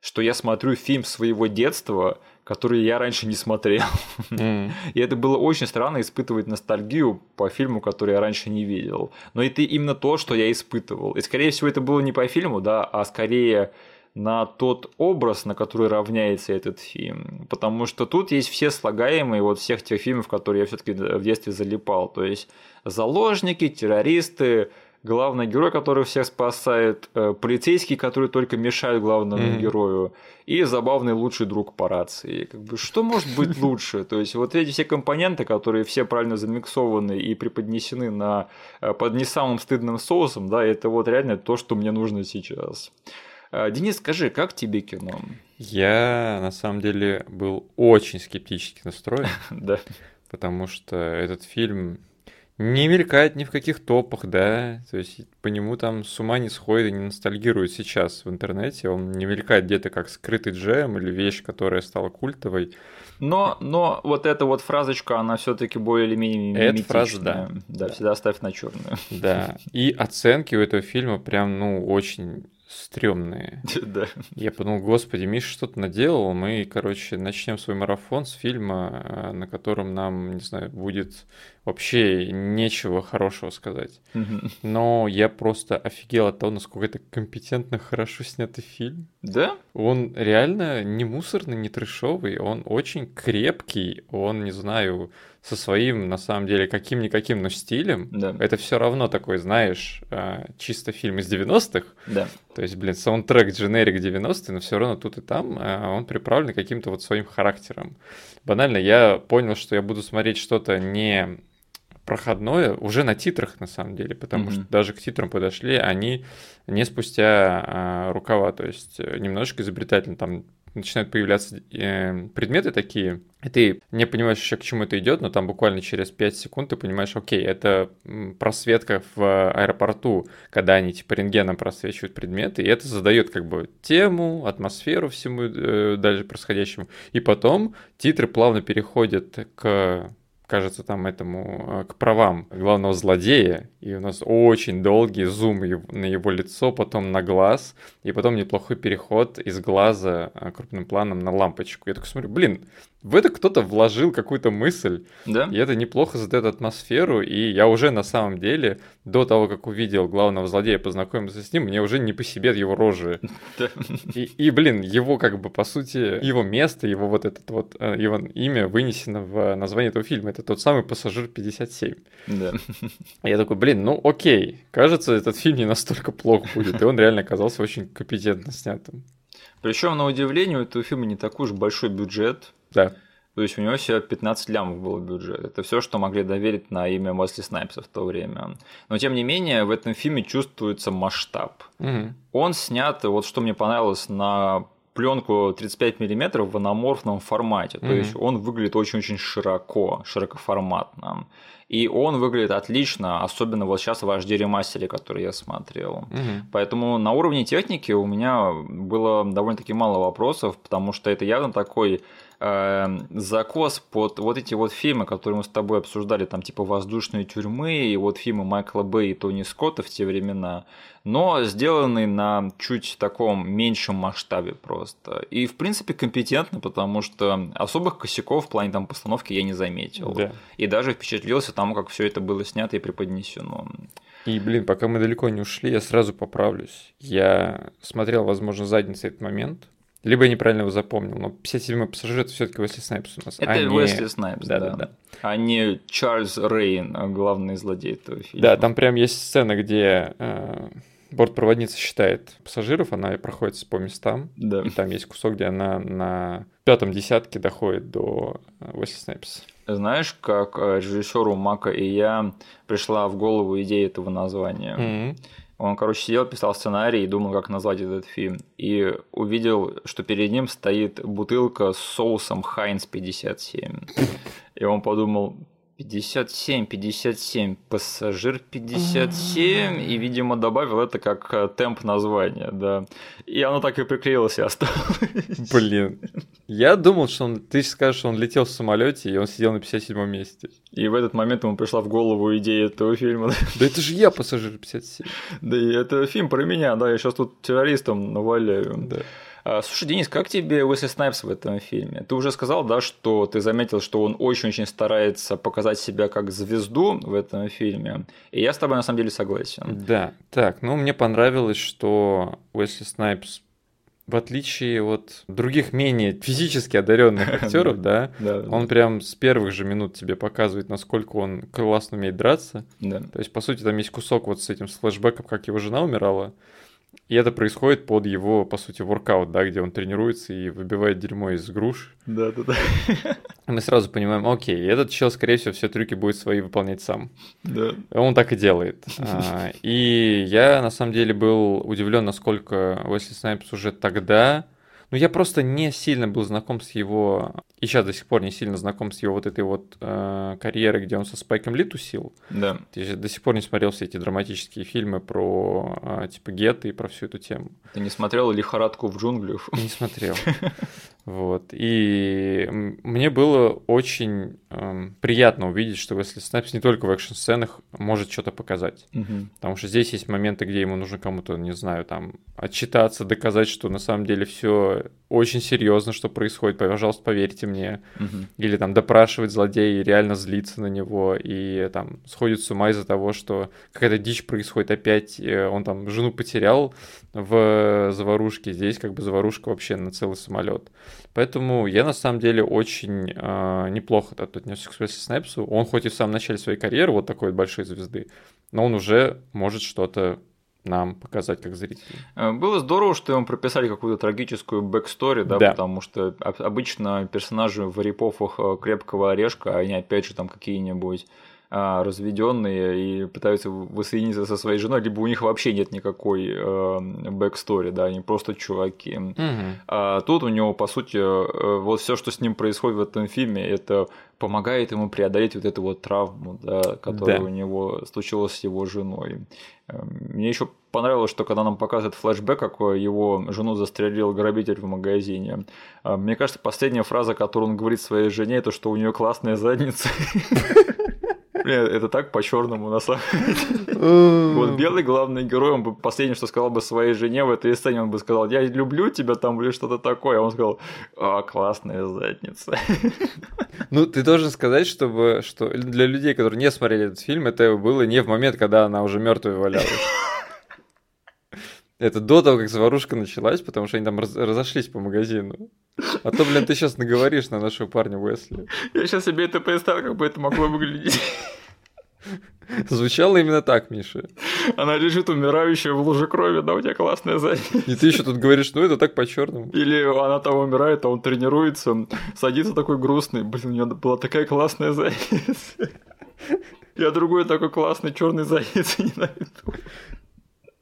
что я смотрю фильм своего детства, который я раньше не смотрел. Mm. И это было очень странно испытывать ностальгию по фильму, который я раньше не видел. Но это именно то, что я испытывал. И, скорее всего, это было не по фильму, да, а скорее на тот образ, на который равняется этот фильм. Потому что тут есть все слагаемые вот всех тех фильмов, которые я все-таки в детстве залипал. То есть заложники, террористы, главный герой, который всех спасает, э, полицейский, который только мешает главному mm-hmm. герою, и забавный лучший друг по рации. Как бы, что может быть лучше? То есть вот эти все компоненты, которые все правильно замиксованы и преподнесены на, э, под не самым стыдным соусом, да, это вот реально то, что мне нужно сейчас. А, Денис, скажи, как тебе кино? Я на самом деле был очень скептически настроен. Да. Потому что этот фильм не мелькает ни в каких топах, да, то есть по нему там с ума не сходит и не ностальгирует сейчас в интернете, он не мелькает где-то как скрытый джем или вещь, которая стала культовой. Но, но вот эта вот фразочка, она все-таки более или менее Эта фраза, да. да. Да, всегда ставь на черную. Да, и оценки у этого фильма прям, ну, очень стрёмные. Да. Я подумал, господи, Миша что-то наделал, мы, короче, начнем свой марафон с фильма, э, на котором нам, не знаю, будет вообще нечего хорошего сказать. Но я просто офигел от того, насколько это компетентно хорошо снятый фильм. Да? Он реально не мусорный, не трешовый, он очень крепкий, он, не знаю, со своим, на самом деле, каким-никаким, но стилем. Да. Это все равно такой, знаешь, а, чисто фильм из 90-х. Да. То есть, блин, саундтрек дженерик 90-х, но все равно тут и там а, он приправлен каким-то вот своим характером. Банально, я понял, что я буду смотреть что-то не проходное уже на титрах, на самом деле, потому mm-hmm. что даже к титрам подошли они не спустя а, рукава, то есть немножечко изобретательно, там начинают появляться э, предметы такие, и ты не понимаешь еще, к чему это идет, но там буквально через 5 секунд ты понимаешь, окей, это просветка в аэропорту, когда они типа рентгеном просвечивают предметы, и это задает как бы тему, атмосферу всему э, дальше происходящему. И потом титры плавно переходят к кажется, там этому э, к правам главного злодея, и у нас очень долгий зум на его лицо, потом на глаз, и потом неплохой переход из глаза э, крупным планом на лампочку. Я такой смотрю, блин, в это кто-то вложил какую-то мысль, да? и это неплохо задает атмосферу, и я уже на самом деле, до того, как увидел главного злодея, познакомился с ним, мне уже не по себе его рожи. И, и, блин, его как бы, по сути, его место, его вот этот вот, э, его имя вынесено в название этого фильма, это тот самый «Пассажир 57». Да. Я такой, блин, ну окей, кажется, этот фильм не настолько плох будет, и он реально оказался очень компетентно снятым. Причем, на удивление, у этого фильма не такой уж большой бюджет, да. То есть у него всего 15 лямов был бюджет. Это все, что могли доверить на имя Мосли Снайпса в то время. Но тем не менее, в этом фильме чувствуется масштаб. Угу. Он снят, вот что мне понравилось, на пленку 35 мм в аноморфном формате. Mm-hmm. То есть он выглядит очень-очень широко, широкоформатно. И он выглядит отлично, особенно вот сейчас в HD ремастере, который я смотрел. Mm-hmm. Поэтому на уровне техники у меня было довольно-таки мало вопросов, потому что это явно такой э, закос под вот эти вот фильмы, которые мы с тобой обсуждали, там типа «Воздушные тюрьмы» и вот фильмы Майкла Бэй и Тони Скотта в те времена, но сделанный на чуть таком меньшем масштабе просто. И, в принципе, компетентно, потому что особых косяков в плане там постановки я не заметил. Да. И даже впечатлился тому, как все это было снято и преподнесено. И, блин, пока мы далеко не ушли, я сразу поправлюсь. Я смотрел, возможно, задницей этот момент, либо я неправильно его запомнил, но 57-й пассажир это все-таки Уэсли Снайпс у нас. Это а Уэсли не... Снайпс, да, да, да. А не Чарльз Рейн, а главный злодей этого фильма. Да, там прям есть сцена, где э, бортпроводница считает пассажиров, она проходит по местам, да. и там есть кусок, где она на пятом десятке доходит до э, Уэсли Снайпса. Знаешь, как э, режиссеру Мака и я пришла в голову идея этого названия? Mm-hmm. Он, короче, сидел, писал сценарий и думал, как назвать этот фильм. И увидел, что перед ним стоит бутылка с соусом Хайнс 57. И он подумал, 57, 57, пассажир 57, и, видимо, добавил это как э, темп названия, да. И оно так и приклеилось и осталось. Блин. Я думал, что он, ты скажешь, что он летел в самолете, и он сидел на 57 месте. И в этот момент ему пришла в голову идея этого фильма. Да это же я, пассажир 57. Да и это фильм про меня, да, я сейчас тут террористом наваляю. Да. А, слушай, Денис, как тебе Уэсли Снайпс в этом фильме? Ты уже сказал, да, что ты заметил, что он очень-очень старается показать себя как звезду в этом фильме, и я с тобой на самом деле согласен. Да, так, ну мне понравилось, что Уэсли Снайпс в отличие от других менее физически одаренных актеров, да, он прям с первых же минут тебе показывает, насколько он классно умеет драться. То есть, по сути, там есть кусок вот с этим флешбеком, как его жена умирала. И это происходит под его, по сути, воркаут, да, где он тренируется и выбивает дерьмо из груш. Да, да, да. Мы сразу понимаем, окей, этот чел, скорее всего, все трюки будет свои выполнять сам. Да. Он так и делает. А, и я, на самом деле, был удивлен, насколько Уэсли Снайпс уже тогда ну, я просто не сильно был знаком с его, и сейчас до сих пор не сильно знаком с его вот этой вот э, карьерой, где он со Спайком Ли тусил. Да. Я до сих пор не смотрел все эти драматические фильмы про, э, типа, гетто и про всю эту тему. Ты не смотрел «Лихорадку в джунглях»? Не смотрел. Вот. И мне было очень эм, приятно увидеть, что Уэсли Снайпс не только в экшн-сценах может что-то показать. Угу. Потому что здесь есть моменты, где ему нужно кому-то, не знаю, там, отчитаться, доказать, что на самом деле все очень серьезно, что происходит, пожалуйста, поверьте мне. Угу. Или там допрашивать злодея и реально злиться на него, и там сходит с ума из-за того, что какая-то дичь происходит опять, он там жену потерял в заварушке, здесь как бы заварушка вообще на целый самолет. Поэтому я на самом деле очень э, неплохо отнесся к Уэсли Снайпсу. Он хоть и в самом начале своей карьеры вот такой вот большой звезды, но он уже может что-то нам показать как зрителям. Э, было здорово, что ему прописали какую-то трагическую backstory, да, да, потому что обычно персонажи в rip-off ах э, крепкого орешка, они опять же там какие-нибудь а, разведенные и пытаются воссоединиться со своей женой, либо у них вообще нет никакой э, backstory, да, они просто чуваки. Угу. А тут у него, по сути, вот все, что с ним происходит в этом фильме, это помогает ему преодолеть вот эту вот травму, да, которая да. у него случилась с его женой. Мне еще понравилось, что когда нам показывают флешбэк, как его жену застрелил грабитель в магазине. Э, мне кажется, последняя фраза, которую он говорит своей жене, это что у нее классная задница. это так по-черному на самом деле. Вот белый главный герой, он бы последнее, что сказал бы своей жене в этой сцене, он бы сказал, я люблю тебя там или что-то такое. А он сказал, а, классная задница. Ну, ты должен сказать, чтобы, что для людей, которые не смотрели этот фильм, это было не в момент, когда она уже мертвой валялась. Это до того, как заварушка началась, потому что они там раз разошлись по магазину. А то, блин, ты сейчас наговоришь на нашего парня Уэсли. Я сейчас себе это представил, как бы это могло выглядеть. Звучало именно так, Миша. Она лежит умирающая в луже крови, да, у тебя классная задница. И ты еще тут говоришь, ну это так по-черному. Или она там умирает, а он тренируется, садится такой грустный. Блин, у нее была такая классная задница. Я другой такой классный черный задницы ненавижу.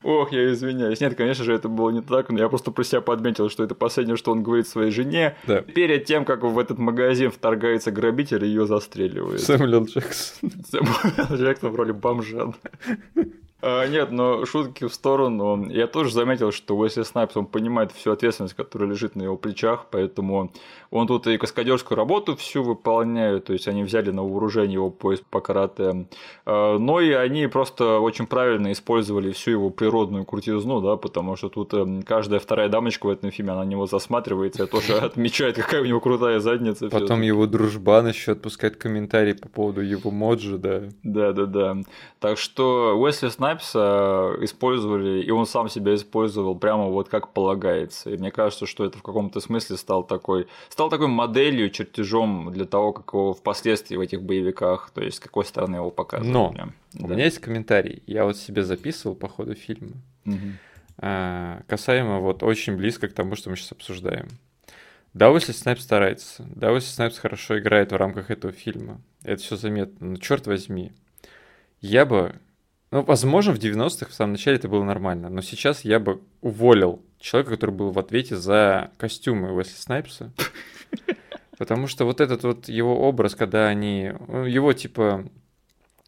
Ох, я извиняюсь. Нет, конечно же, это было не так, но я просто про себя подметил, что это последнее, что он говорит своей жене. Да. Перед тем, как в этот магазин вторгается грабитель и ее застреливает. Сэмюэл Джексон. Сэмюэл Джексон в роли бомжа. А, нет, но шутки в сторону. Я тоже заметил, что Уэсли Снайпс, он понимает всю ответственность, которая лежит на его плечах, поэтому он тут и каскадерскую работу всю выполняет, то есть они взяли на вооружение его поезд по карате, а, но и они просто очень правильно использовали всю его природную крутизну, да, потому что тут эм, каждая вторая дамочка в этом фильме, она на него засматривается и тоже отмечает, какая у него крутая задница. Потом его дружбан еще отпускает комментарии по поводу его моджи, да. Да, да, да. Так что Уэсли Снайпс Снайпса использовали, и он сам себя использовал прямо вот как полагается. И мне кажется, что это в каком-то смысле стал такой, стал такой моделью, чертежом для того, как его впоследствии в этих боевиках, то есть с какой стороны его показывали. Но да. у меня есть комментарий, я вот себе записывал по ходу фильма, угу. касаемо вот очень близко к тому, что мы сейчас обсуждаем. Да, Уэсли Снайпс старается, да, Уэсли Снайпс хорошо играет в рамках этого фильма, это все заметно, но черт возьми, я бы ну, возможно, в 90-х, в самом начале это было нормально, но сейчас я бы уволил человека, который был в ответе за костюмы Уэсли Снайпса. Потому что вот этот вот его образ, когда они... Ну, его типа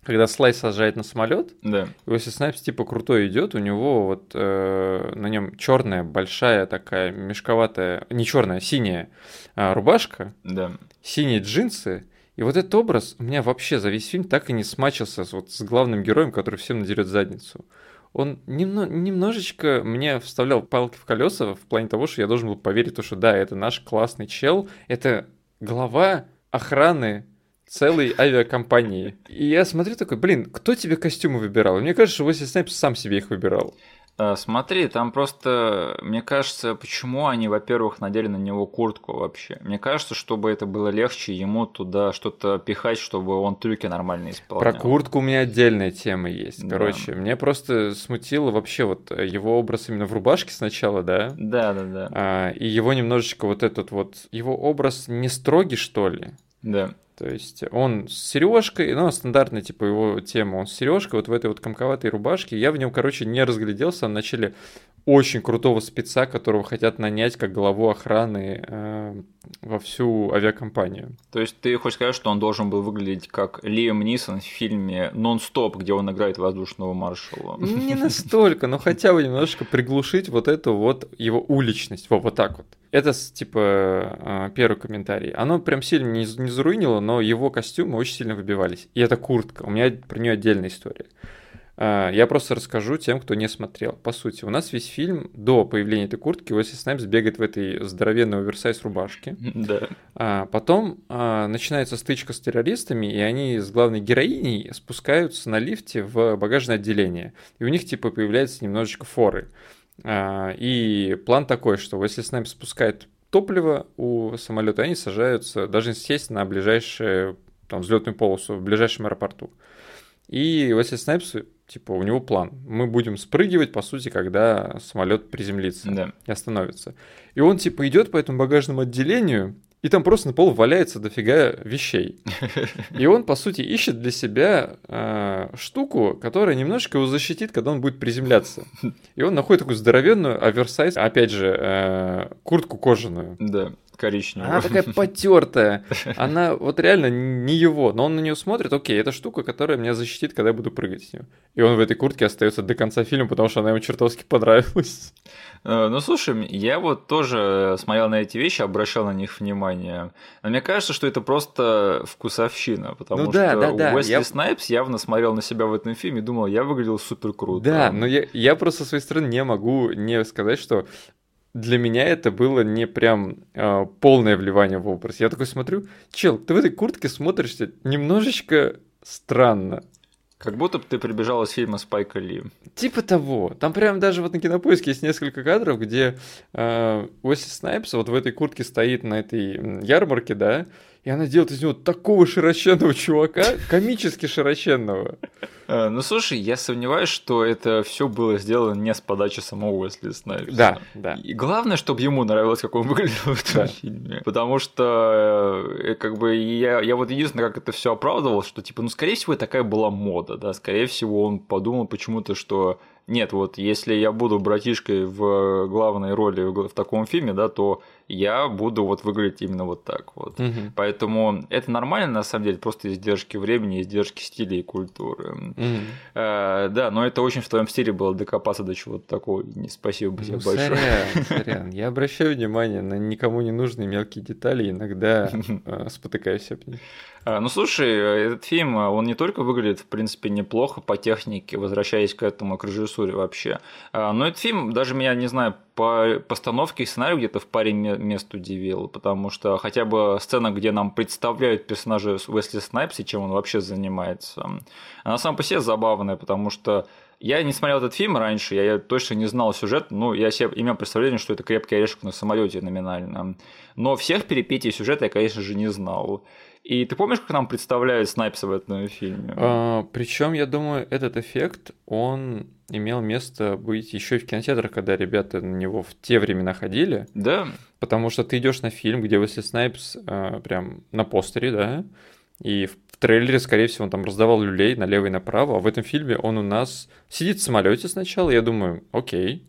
когда Слай сажает на самолет, да. Уэсли Снайпс типа крутой идет, у него вот э, на нем черная, большая такая мешковатая, не черная, синяя э, рубашка, да. синие джинсы, и вот этот образ у меня вообще за весь фильм так и не смачился с, вот, с главным героем, который всем надерет задницу. Он немно, немножечко мне вставлял палки в колеса в плане того, что я должен был поверить, то, что да, это наш классный чел, это глава охраны целой авиакомпании. И я смотрю такой, блин, кто тебе костюмы выбирал? Мне кажется, что Уэсли Снайпс сам себе их выбирал. А, смотри, там просто, мне кажется, почему они, во-первых, надели на него куртку вообще. Мне кажется, чтобы это было легче ему туда что-то пихать, чтобы он трюки нормально исполнял. Про куртку у меня отдельная тема есть. Короче, да. мне просто смутило вообще вот его образ именно в рубашке сначала, да? Да, да, да. А, и его немножечко вот этот вот, его образ не строгий, что ли? Да. То есть он с сережкой, ну, стандартная типа его тема, он с сережкой, вот в этой вот комковатой рубашке. Я в нем, короче, не разглядел в самом начале очень крутого спеца, которого хотят нанять как главу охраны э, во всю авиакомпанию. То есть ты хочешь сказать, что он должен был выглядеть как Лиам Нисон в фильме «Нон-стоп», где он играет воздушного маршала? Не настолько, но хотя бы немножко приглушить вот эту вот его уличность, вот, вот так вот. Это, типа, э, первый комментарий. Оно прям сильно не, не заруинило, но его костюмы очень сильно выбивались. И это куртка. У меня про нее отдельная история. А, я просто расскажу тем, кто не смотрел. По сути, у нас весь фильм до появления этой куртки Уэсли Снайпс бегает в этой здоровенной оверсайз рубашке. Да. А потом начинается стычка с террористами, и они с главной героиней спускаются на лифте в багажное отделение. И у них типа появляется немножечко форы. А, и план такой, что Уэсли Снайпс спускает топливо у самолета, они сажаются, должны сесть на ближайшую там, взлетную полосу в ближайшем аэропорту. И Уэсли Снайпс типа, у него план. Мы будем спрыгивать, по сути, когда самолет приземлится да. и остановится. И он, типа, идет по этому багажному отделению и там просто на полу валяется дофига вещей. И он, по сути, ищет для себя э, штуку, которая немножко его защитит, когда он будет приземляться. И он находит такую здоровенную оверсайз, опять же, э, куртку кожаную. Да коричневую. Она такая потертая. Она вот реально не его. Но он на нее смотрит, окей, это штука, которая меня защитит, когда я буду прыгать с нее. И он в этой куртке остается до конца фильма, потому что она ему чертовски понравилась. Э, ну, слушай, я вот тоже смотрел на эти вещи, обращал на них внимание. Но мне кажется, что это просто вкусовщина, потому ну, да, что да, да. Уэсли я... Снайпс явно смотрел на себя в этом фильме и думал, я выглядел супер круто. Да, но я, я просто со своей стороны не могу не сказать, что для меня это было не прям э, полное вливание в образ. Я такой смотрю, чел, ты в этой куртке смотришься немножечко странно. Как будто бы ты прибежал из фильма Спайка Ли. Типа того. Там прям даже вот на кинопоиске есть несколько кадров, где э, Уэсли Снайпс вот в этой куртке стоит на этой ярмарке, да, и она делает из него такого широченного чувака, комически широченного. Э, ну слушай, я сомневаюсь, что это все было сделано не с подачи самого Уэсли Снайпса. Да, да. И главное, чтобы ему нравилось, как он выглядел в этом да. фильме. Потому что, э, как бы, я, я вот единственное, как это все оправдывал, что, типа, ну, скорее всего, такая была мода, да, скорее всего, он подумал почему-то, что нет, вот если я буду братишкой в главной роли в таком фильме, да, то я буду вот выглядеть именно вот так вот. Угу. Поэтому это нормально, на самом деле, просто издержки времени, издержки стиля и культуры. Угу. А, да, но это очень в твоем стиле было докопаться до чего-то такого. Не спасибо тебе ну, большое. Сорян, сорян. Я обращаю внимание на никому не нужные мелкие детали, иногда э, спотыкаюсь об них. А, ну слушай, этот фильм, он не только выглядит, в принципе, неплохо по технике, возвращаясь к этому, к режиссуре вообще, но этот фильм даже меня, не знаю, по постановке и сценарию где-то в паре мест удивил, потому что хотя бы сцена, где нам представляют персонажа Уэсли Снайпса, чем он вообще занимается, она сама по себе забавная, потому что я не смотрел этот фильм раньше, я точно не знал сюжет, ну, я себе имел представление, что это крепкий орешек на самолете номинально. Но всех перипетий сюжета я, конечно же, не знал. И ты помнишь, как нам представляют Снайпса в этом фильме? А, причем, я думаю, этот эффект, он имел место быть еще и в кинотеатрах, когда ребята на него в те времена ходили. Да. Потому что ты идешь на фильм, где Уэсли Снайпс а, прям на постере, да, и в трейлере, скорее всего, он там раздавал люлей налево и направо, а в этом фильме он у нас сидит в самолете сначала, я думаю, окей.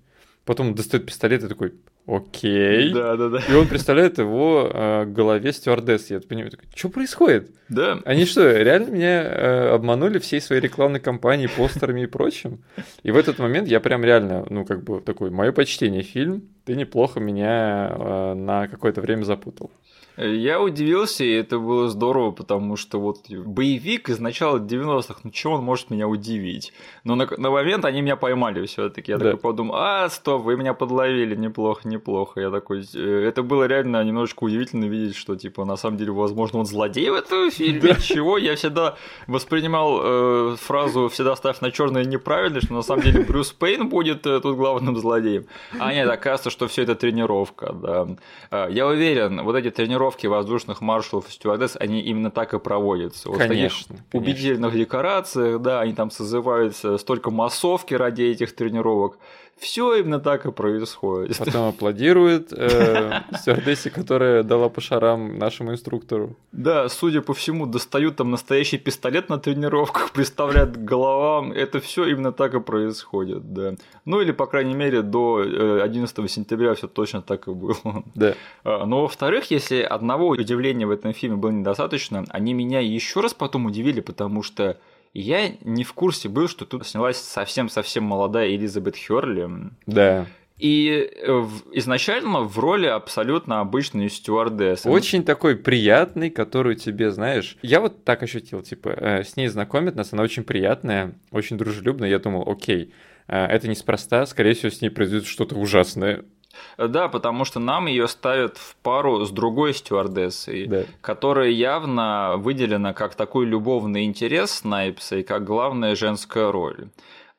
Потом достает пистолет и такой, окей. Да, да, да. И он представляет его э, голове стюардесс. Я понимаю, что происходит? Да. Они что, реально меня э, обманули всей своей рекламной кампанией, постерами и прочим? И в этот момент я прям реально, ну, как бы такой, мое почтение, фильм, ты неплохо меня э, на какое-то время запутал. Я удивился, и это было здорово, потому что вот боевик из начала 90-х, ну чего он может меня удивить? Но на, на момент они меня поймали все таки Я да. такой подумал, а, стоп, вы меня подловили, неплохо, неплохо. Я такой, э, это было реально немножечко удивительно видеть, что, типа, на самом деле, возможно, он злодей в этом фильме. Да. Чего? Я всегда воспринимал э, фразу «всегда ставь на черное неправильно», что на самом деле Брюс Пейн будет э, тут главным злодеем. А нет, оказывается, что все это тренировка, да. Э, я уверен, вот эти тренировки тренировки воздушных маршалов и стюардесс, они именно так и проводятся. Вот конечно, в таких убедительных декорациях, да, они там созываются столько массовки ради этих тренировок. Все именно так и происходит. Потом аплодирует э, стюардессе, которая дала по шарам нашему инструктору. Да, судя по всему, достают там настоящий пистолет на тренировках, представляют головам. Это все именно так и происходит, да. Ну или, по крайней мере, до 11 э, сентября все точно так и было. Да. А, но, во-вторых, если одного удивления в этом фильме было недостаточно, они меня еще раз потом удивили, потому что я не в курсе был, что тут снялась совсем-совсем молодая Элизабет Херли. Да. И э, изначально в роли абсолютно обычной стюардессы. Очень такой приятный, который тебе, знаешь... Я вот так ощутил, типа, э, с ней знакомят нас, она очень приятная, очень дружелюбная. Я думал, окей, э, это неспроста, скорее всего, с ней произойдет что-то ужасное. Да, потому что нам ее ставят в пару с другой стюардессой, да. которая явно выделена как такой любовный интерес Снайпса и как главная женская роль.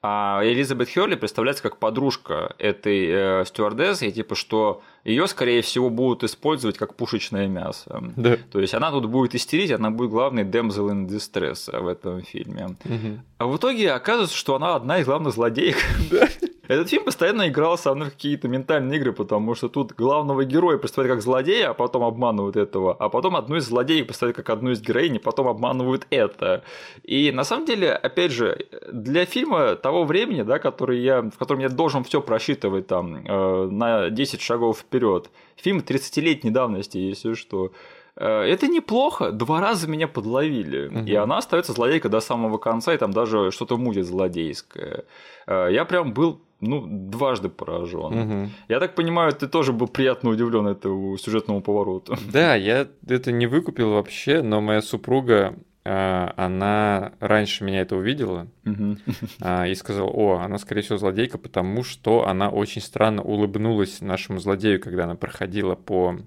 А Элизабет Херли представляется как подружка этой э, стюардессы, и типа что ее, скорее всего, будут использовать как пушечное мясо. Да. То есть она тут будет истерить, она будет главной damsel in distress в этом фильме. Угу. А в итоге оказывается, что она одна из главных злодеек. Да. Этот фильм постоянно играл со мной в какие-то ментальные игры, потому что тут главного героя представляют как злодея, а потом обманывают этого, а потом одну из злодеев представляют как одну из героинь, а потом обманывают это. И на самом деле, опять же, для фильма того времени, да, который я, в котором я должен все просчитывать там э, на 10 шагов вперед, фильм 30-летней давности, если что, Э, это неплохо. Два раза меня подловили. Угу. И она остается злодейкой до самого конца, и там даже что-то мутит злодейское. Э, я прям был ну, дважды поражен. Угу. Я так понимаю, ты тоже был приятно удивлен этому сюжетному повороту. Да, я это не выкупил вообще, но моя супруга э, она раньше меня это увидела угу. и сказала, о, она, скорее всего, злодейка, потому что она очень странно улыбнулась нашему злодею, когда она проходила по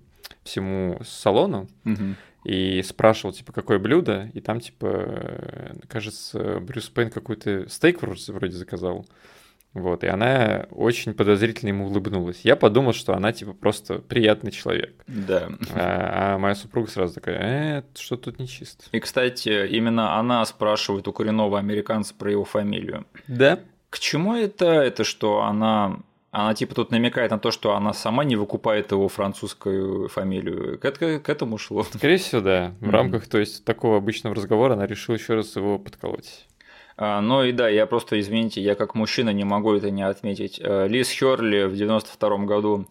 всему салону угу. и спрашивал, типа, какое блюдо, и там, типа, кажется, Брюс Пейн какой-то стейк вроде заказал. Вот, и она очень подозрительно ему улыбнулась. Я подумал, что она, типа, просто приятный человек. Да. А, а моя супруга сразу такая, э, что тут нечисто. И, кстати, именно она спрашивает у коренного американца про его фамилию. Да. К чему это? Это что она она типа тут намекает на то, что она сама не выкупает его французскую фамилию. К, к, к этому шло. Скорее всего, да. В mm-hmm. рамках, то есть, такого обычного разговора она решила еще раз его подколоть. А, ну и да, я просто, извините, я как мужчина не могу это не отметить. Э, Лиз Херли в 92 году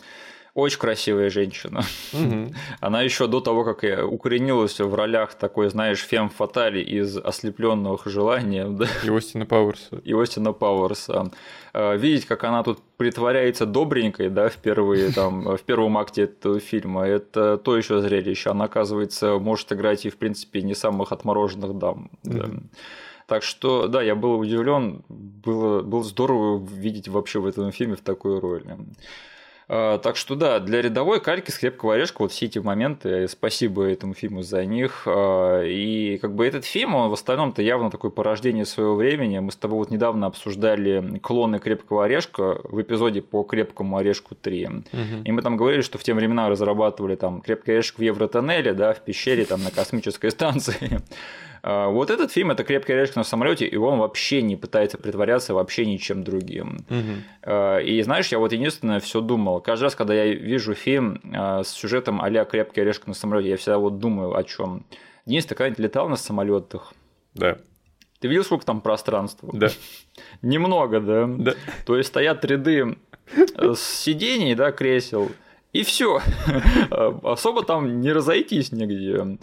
очень красивая женщина. Угу. Она еще до того, как я укоренилась в ролях такой, знаешь, фем фатали из ослепленных желаний. Да? И Остина Пауэрса. И Остина Пауэрса. А, видеть, как она тут притворяется добренькой, да, в первые, там, в первом акте этого фильма, это то еще зрелище. Она, оказывается, может играть и, в принципе, не самых отмороженных дам. Да. Так что, да, я был удивлен, было, было здорово видеть вообще в этом фильме в такой роли. А, так что да, для рядовой кальки с крепкого орешка вот все эти моменты, спасибо этому фильму за них. А, и как бы этот фильм, он в остальном-то явно такое порождение своего времени. Мы с тобой вот недавно обсуждали клоны крепкого орешка в эпизоде по крепкому орешку 3. Угу. И мы там говорили, что в те времена разрабатывали там крепкий орешек в Евротоннеле, да, в пещере, там на космической станции. А, вот этот фильм это крепкий орешек на самолете, и он вообще не пытается притворяться вообще ничем другим. Угу. И знаешь, я вот единственное все думал, каждый раз, когда я вижу фильм а, с сюжетом а-ля крепкий орешек на самолете, я всегда вот думаю о чем. Денис, ты когда-нибудь летал на самолетах? Да. Ты видел, сколько там пространства? Да. Немного, да? Да. То есть стоят ряды э, сидений, да, кресел, и все. Особо там не разойтись нигде.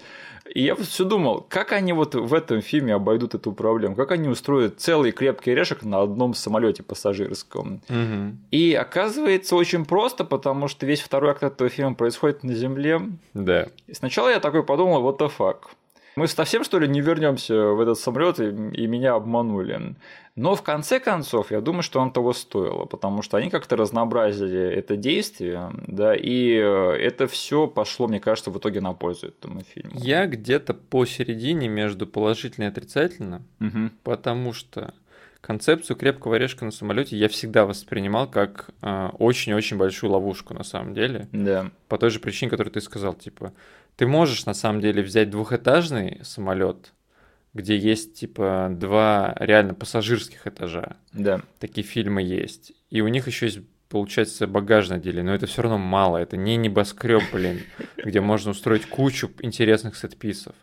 И я все думал, как они вот в этом фильме обойдут эту проблему, как они устроят целый крепкий решек на одном самолете пассажирском. Угу. И оказывается очень просто, потому что весь второй акт этого фильма происходит на Земле. Да. И сначала я такой подумал, вот the fuck. Мы совсем, что ли, не вернемся в этот самолет и, и меня обманули. Но в конце концов, я думаю, что он того стоило, потому что они как-то разнообразили это действие, да, и э, это все пошло, мне кажется, в итоге на пользу этому фильму. Я где-то посередине между положительно и отрицательно, угу. потому что концепцию крепкого орешка на самолете я всегда воспринимал как э, очень-очень большую ловушку на самом деле. Да. По той же причине, которую ты сказал, типа, ты можешь на самом деле взять двухэтажный самолет, где есть типа два реально пассажирских этажа. Да. Такие фильмы есть. И у них еще есть получается багажное отделение, но это все равно мало, это не небоскреб, блин, где можно устроить кучу интересных сетписов,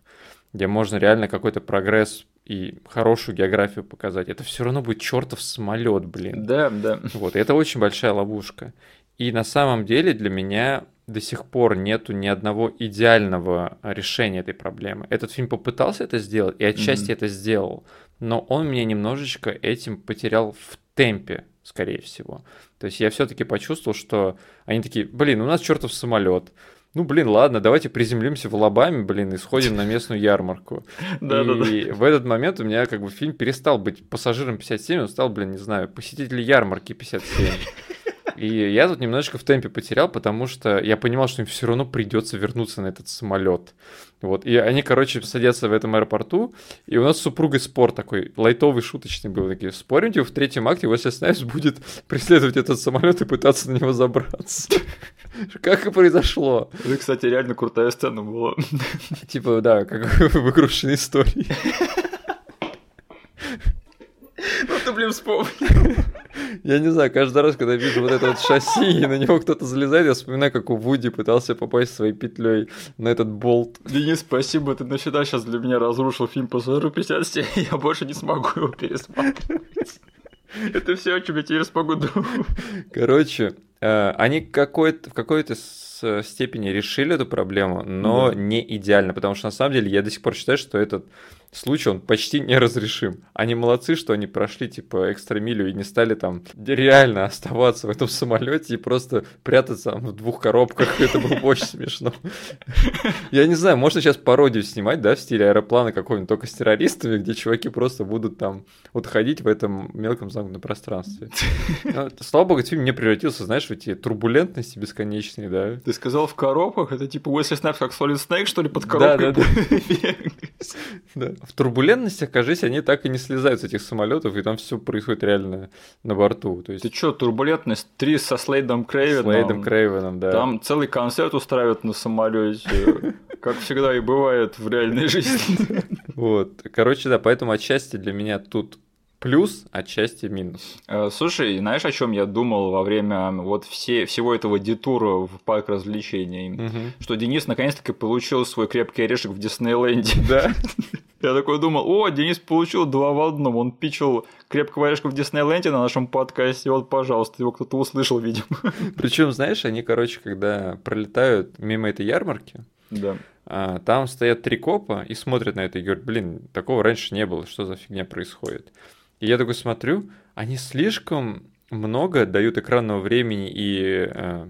где можно реально какой-то прогресс и хорошую географию показать. Это все равно будет чертов самолет, блин. Да, да. Вот, это очень большая ловушка. И на самом деле для меня до сих пор нету ни одного идеального решения этой проблемы. Этот фильм попытался это сделать, и отчасти mm-hmm. это сделал, но он меня немножечко этим потерял в темпе, скорее всего. То есть я все-таки почувствовал, что они такие, блин, у нас чертов самолет. Ну, блин, ладно, давайте приземлимся в Алабаме, блин, и сходим на местную ярмарку. Да, да, да. И в этот момент у меня как бы фильм перестал быть пассажиром 57, он стал, блин, не знаю, посетитель ярмарки 57. И я тут немножечко в темпе потерял, потому что я понимал, что им все равно придется вернуться на этот самолет. Вот. И они, короче, садятся в этом аэропорту, и у нас с супругой спор такой, лайтовый, шуточный был. Такие, споримте, в третьем акте Уэсли Снайпс будет преследовать этот самолет и пытаться на него забраться. Как и произошло. Это, кстати, реально крутая сцена была. Типа, да, как в игрушечной истории. Ну ты, блин, вспомнил. Я не знаю, каждый раз, когда вижу вот это вот шасси, и на него кто-то залезает, я вспоминаю, как у Вуди пытался попасть своей петлей на этот болт. Денис, спасибо, ты навсегда сейчас для меня разрушил фильм по 57, я больше не смогу его пересматривать. Это все, о чем я теперь смогу думать. Короче, э, они какой-то, в какой-то степени решили эту проблему, но да. не идеально, потому что на самом деле я до сих пор считаю, что этот случай, он почти неразрешим. Они молодцы, что они прошли, типа, экстрамилю и не стали там реально оставаться в этом самолете и просто прятаться там, в двух коробках. Это было очень смешно. Я не знаю, можно сейчас пародию снимать, да, в стиле аэроплана какого-нибудь, только с террористами, где чуваки просто будут там вот ходить в этом мелком замкнутом пространстве. Но, слава богу, фильм не превратился, знаешь, в эти турбулентности бесконечные, да. Ты сказал в коробках? Это типа Уэсли Снайпс как Solid Snake, что ли, под коробкой? Да, да, да в турбулентностях, кажись, они так и не слезают с этих самолетов, и там все происходит реально на борту. То есть... Ты что, турбулентность 3 со Слейдом Крейвеном? Слейдом Крейвеном, да. Там целый концерт устраивают на самолете, как всегда и бывает в реальной жизни. Вот. Короче, да, поэтому отчасти для меня тут плюс, отчасти минус. Э, слушай, знаешь, о чем я думал во время вот все, всего этого детура в парк развлечений? Угу. Что Денис наконец-таки получил свой крепкий орешек в Диснейленде. Да. Я такой думал, о, Денис получил два в одном. Он пичил крепкого орешка в Диснейленде на нашем подкасте. Вот, пожалуйста, его кто-то услышал, видимо. Причем, знаешь, они, короче, когда пролетают мимо этой ярмарки, да. А, там стоят три копа и смотрят на это и говорят, блин, такого раньше не было, что за фигня происходит. И я такой смотрю, они слишком много дают экранного времени и э,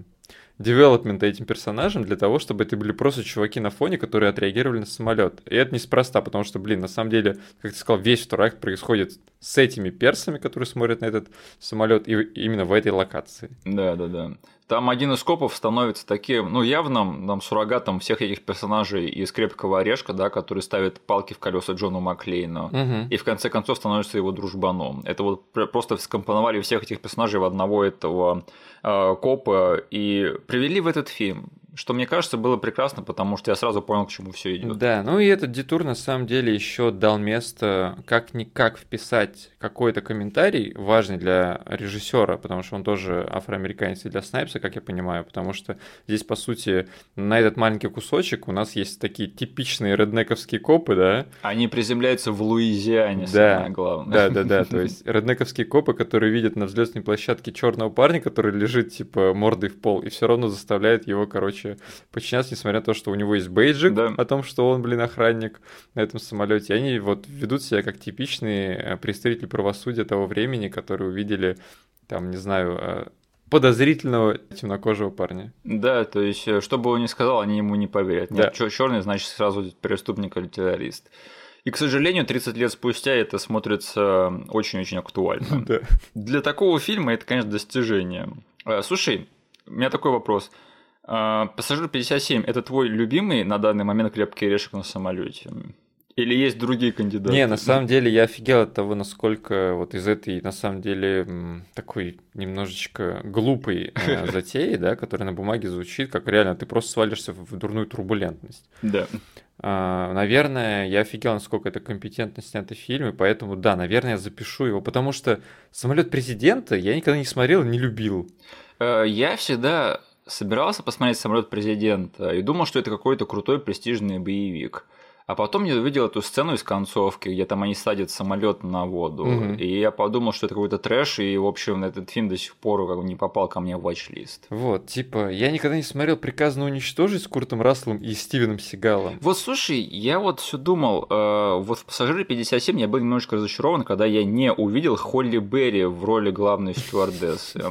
девелопмента этим персонажам для того, чтобы это были просто чуваки на фоне, которые отреагировали на самолет. И это неспроста, потому что, блин, на самом деле, как ты сказал, весь второй акт происходит с этими персами, которые смотрят на этот самолет, и именно в этой локации. Да, да, да. Там один из копов становится таким, ну, явным нам суррогатом всех этих персонажей из крепкого орешка, да, который ставит палки в колеса Джону Маклейну, угу. и в конце концов становится его дружбаном. Это вот просто скомпоновали всех этих персонажей в одного этого э, копа и привели в этот фильм что мне кажется было прекрасно, потому что я сразу понял, к чему все идет. Да, ну и этот детур на самом деле еще дал место как-никак вписать какой-то комментарий важный для режиссера, потому что он тоже афроамериканец и для Снайпса, как я понимаю, потому что здесь, по сути, на этот маленький кусочек у нас есть такие типичные реднековские копы, да? Они приземляются в Луизиане, да, самое главное. Да, да, да, то есть реднековские копы, которые видят на взлетной площадке черного парня, который лежит типа мордой в пол, и все равно заставляет его, короче, короче, подчиняться, несмотря на то, что у него есть бейджик да. о том, что он, блин, охранник на этом самолете. Они вот ведут себя как типичные э, представители правосудия того времени, которые увидели, там, не знаю, э, подозрительного темнокожего парня. Да, то есть, э, что бы он ни сказал, они ему не поверят. Нет, да. черный, значит, сразу преступник или террорист. И, к сожалению, 30 лет спустя это смотрится очень-очень актуально. Да. Для такого фильма это, конечно, достижение. Слушай, у меня такой вопрос. А, пассажир 57 это твой любимый на данный момент крепкий орешек на самолете? Или есть другие кандидаты? Не, на самом деле я офигел от того, насколько вот из этой, на самом деле, такой немножечко глупой э, затеи, да, которая на бумаге звучит, как реально ты просто свалишься в дурную турбулентность. Да. А, наверное, я офигел, насколько это компетентно снятый фильм, и поэтому, да, наверное, я запишу его, потому что самолет президента я никогда не смотрел, не любил. Э, я всегда собирался посмотреть «Самолет президента» и думал, что это какой-то крутой престижный боевик. А потом я увидел эту сцену из концовки, где там они садят самолет на воду. Угу. И я подумал, что это какой-то трэш, и, в общем, этот фильм до сих пор как бы не попал ко мне в watch-лист. Вот, типа, я никогда не смотрел «Приказано уничтожить» с Куртом Расселом и Стивеном Сигалом. Вот, слушай, я вот все думал, э, вот в «Пассажире 57» я был немножечко разочарован, когда я не увидел Холли Берри в роли главной стюардессы.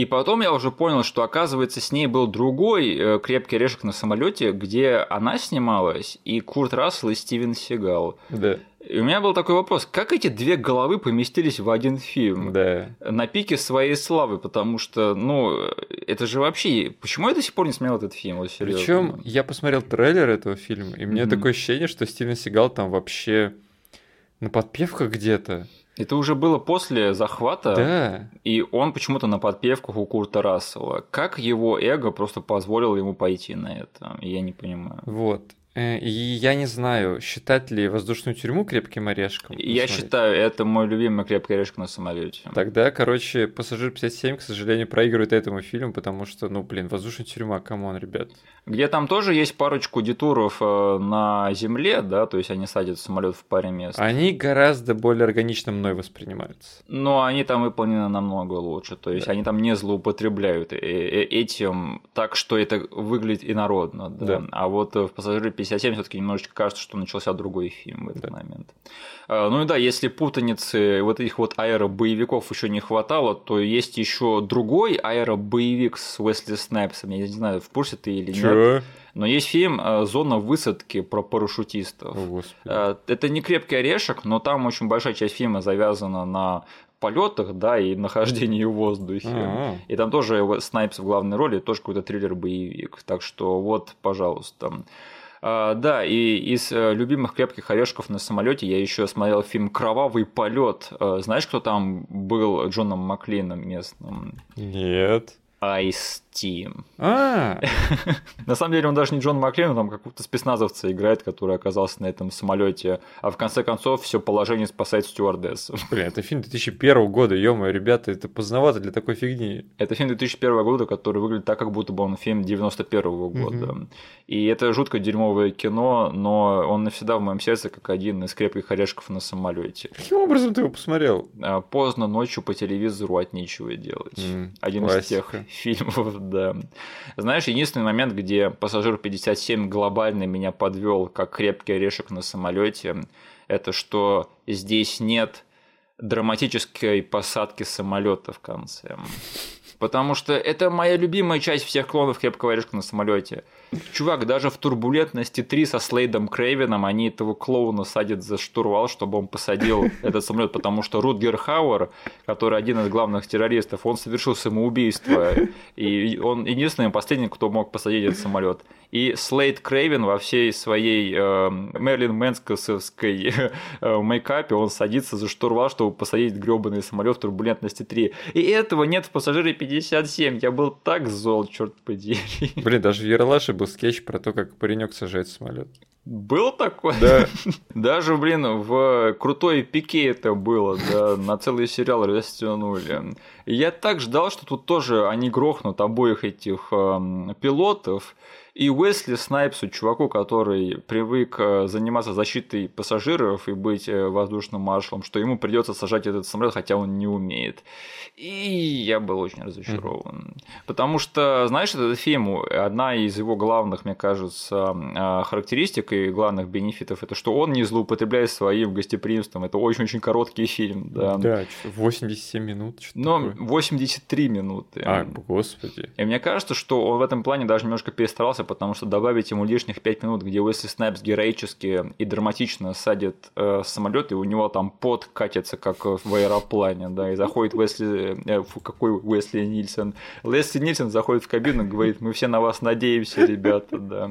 И потом я уже понял, что оказывается с ней был другой э, крепкий орешек на самолете, где она снималась, и Курт Рассел, и Стивен Сигал. Да. И у меня был такой вопрос, как эти две головы поместились в один фильм? Да. На пике своей славы, потому что, ну, это же вообще... Почему я до сих пор не смотрел этот фильм? Вот, Причем я посмотрел трейлер этого фильма, и мне mm-hmm. такое ощущение, что Стивен Сигал там вообще на подпевках где-то. Это уже было после захвата, да. и он почему-то на подпевках у Курта Рассела. Как его эго просто позволило ему пойти на это? Я не понимаю. Вот. Э, и я не знаю, считать ли воздушную тюрьму крепким орешком. Я Смотрите. считаю, это мой любимый крепкий орешек на самолете. Тогда, короче, пассажир 57, к сожалению, проигрывает этому фильму, потому что, ну, блин, воздушная тюрьма, come on, ребят. Где там тоже есть парочку detour ов э, на земле, да, то есть они садят самолет в паре мест. Они гораздо более органично мной воспринимаются. Но они там выполнены намного лучше, то есть да. они там не злоупотребляют э, этим так, что это выглядит инородно, да. да. А вот в пассажире 57 все-таки немножечко кажется, что начался другой фильм в этот да. момент. А, ну и да, если путаницы вот этих вот аэробоевиков еще не хватало, то есть еще другой аэробоевик с Уэсли Снайпсом. Я не знаю, в курсе ты или Чё? нет. Но есть фильм а, «Зона высадки» про парашютистов. О, а, Это не крепкий орешек, но там очень большая часть фильма завязана на полетах, да, и нахождении в воздухе. А-а-а. И там тоже Снайпс в главной роли, тоже какой-то триллер-боевик. Так что вот, пожалуйста. А, да, и из э, любимых крепких орешков на самолете я еще смотрел фильм Кровавый полет. А, знаешь, кто там был Джоном Маклином местным? Нет. Ice Team. А. На самом деле он даже не Джон Маклин, он там какого-то спецназовца играет, который оказался на этом самолете, а в конце концов все положение спасает стюардессу. Блин, это фильм 2001 года, ё ребята, это поздновато для такой фигни. Это фильм 2001 года, который выглядит так, как будто бы он фильм 91 года. И это жутко дерьмовое кино, но он навсегда в моем сердце как один из крепких орешков на самолете. Каким образом ты его посмотрел? А, поздно ночью по телевизору от нечего делать. Один из тех фильмов, да. Знаешь, единственный момент, где пассажир 57 глобально меня подвел как крепкий орешек на самолете, это что здесь нет драматической посадки самолета в конце. Потому что это моя любимая часть всех клонов крепкого орешка на самолете. Чувак, даже в турбулентности 3 со Слейдом Крейвеном они этого клоуна садят за штурвал, чтобы он посадил этот самолет, потому что Рутгер Хауэр, который один из главных террористов, он совершил самоубийство, и он единственный последний, кто мог посадить этот самолет. И Слейд Крейвен во всей своей э, Мерлин Мэнскосовской э, мейкапе, он садится за штурвал, чтобы посадить гребаный самолет в турбулентности 3. И этого нет в пассажире 57. Я был так зол, черт подери. Блин, даже в Ералаше был скетч про то, как паренек сажает самолет. Был такой? Да. Даже, блин, в крутой пике это было, да, на целый сериал растянули. И я так ждал, что тут тоже они грохнут обоих этих э, пилотов, и Уэсли Снайпсу, чуваку, который привык э, заниматься защитой пассажиров и быть э, воздушным маршалом, что ему придется сажать этот самолет, хотя он не умеет. И я был очень разочарован. Mm-hmm. Потому что, знаешь, этот фильм, одна из его главных, мне кажется, э, характеристик и главных бенефитов, это что он не злоупотребляет своим гостеприимством. Это очень-очень короткий фильм. Да, да 87 минут. Но такое. 83 минуты. А, господи. И мне кажется, что он в этом плане даже немножко перестарался потому что добавить ему лишних 5 минут, где Уэсли Снайпс героически и драматично садит э, самолет, и у него там пот катится, как в аэроплане, да, и заходит Уэсли, э, фу, какой Уэсли Нильсон, Лесли Нильсон заходит в кабину и говорит, мы все на вас надеемся, ребята, да.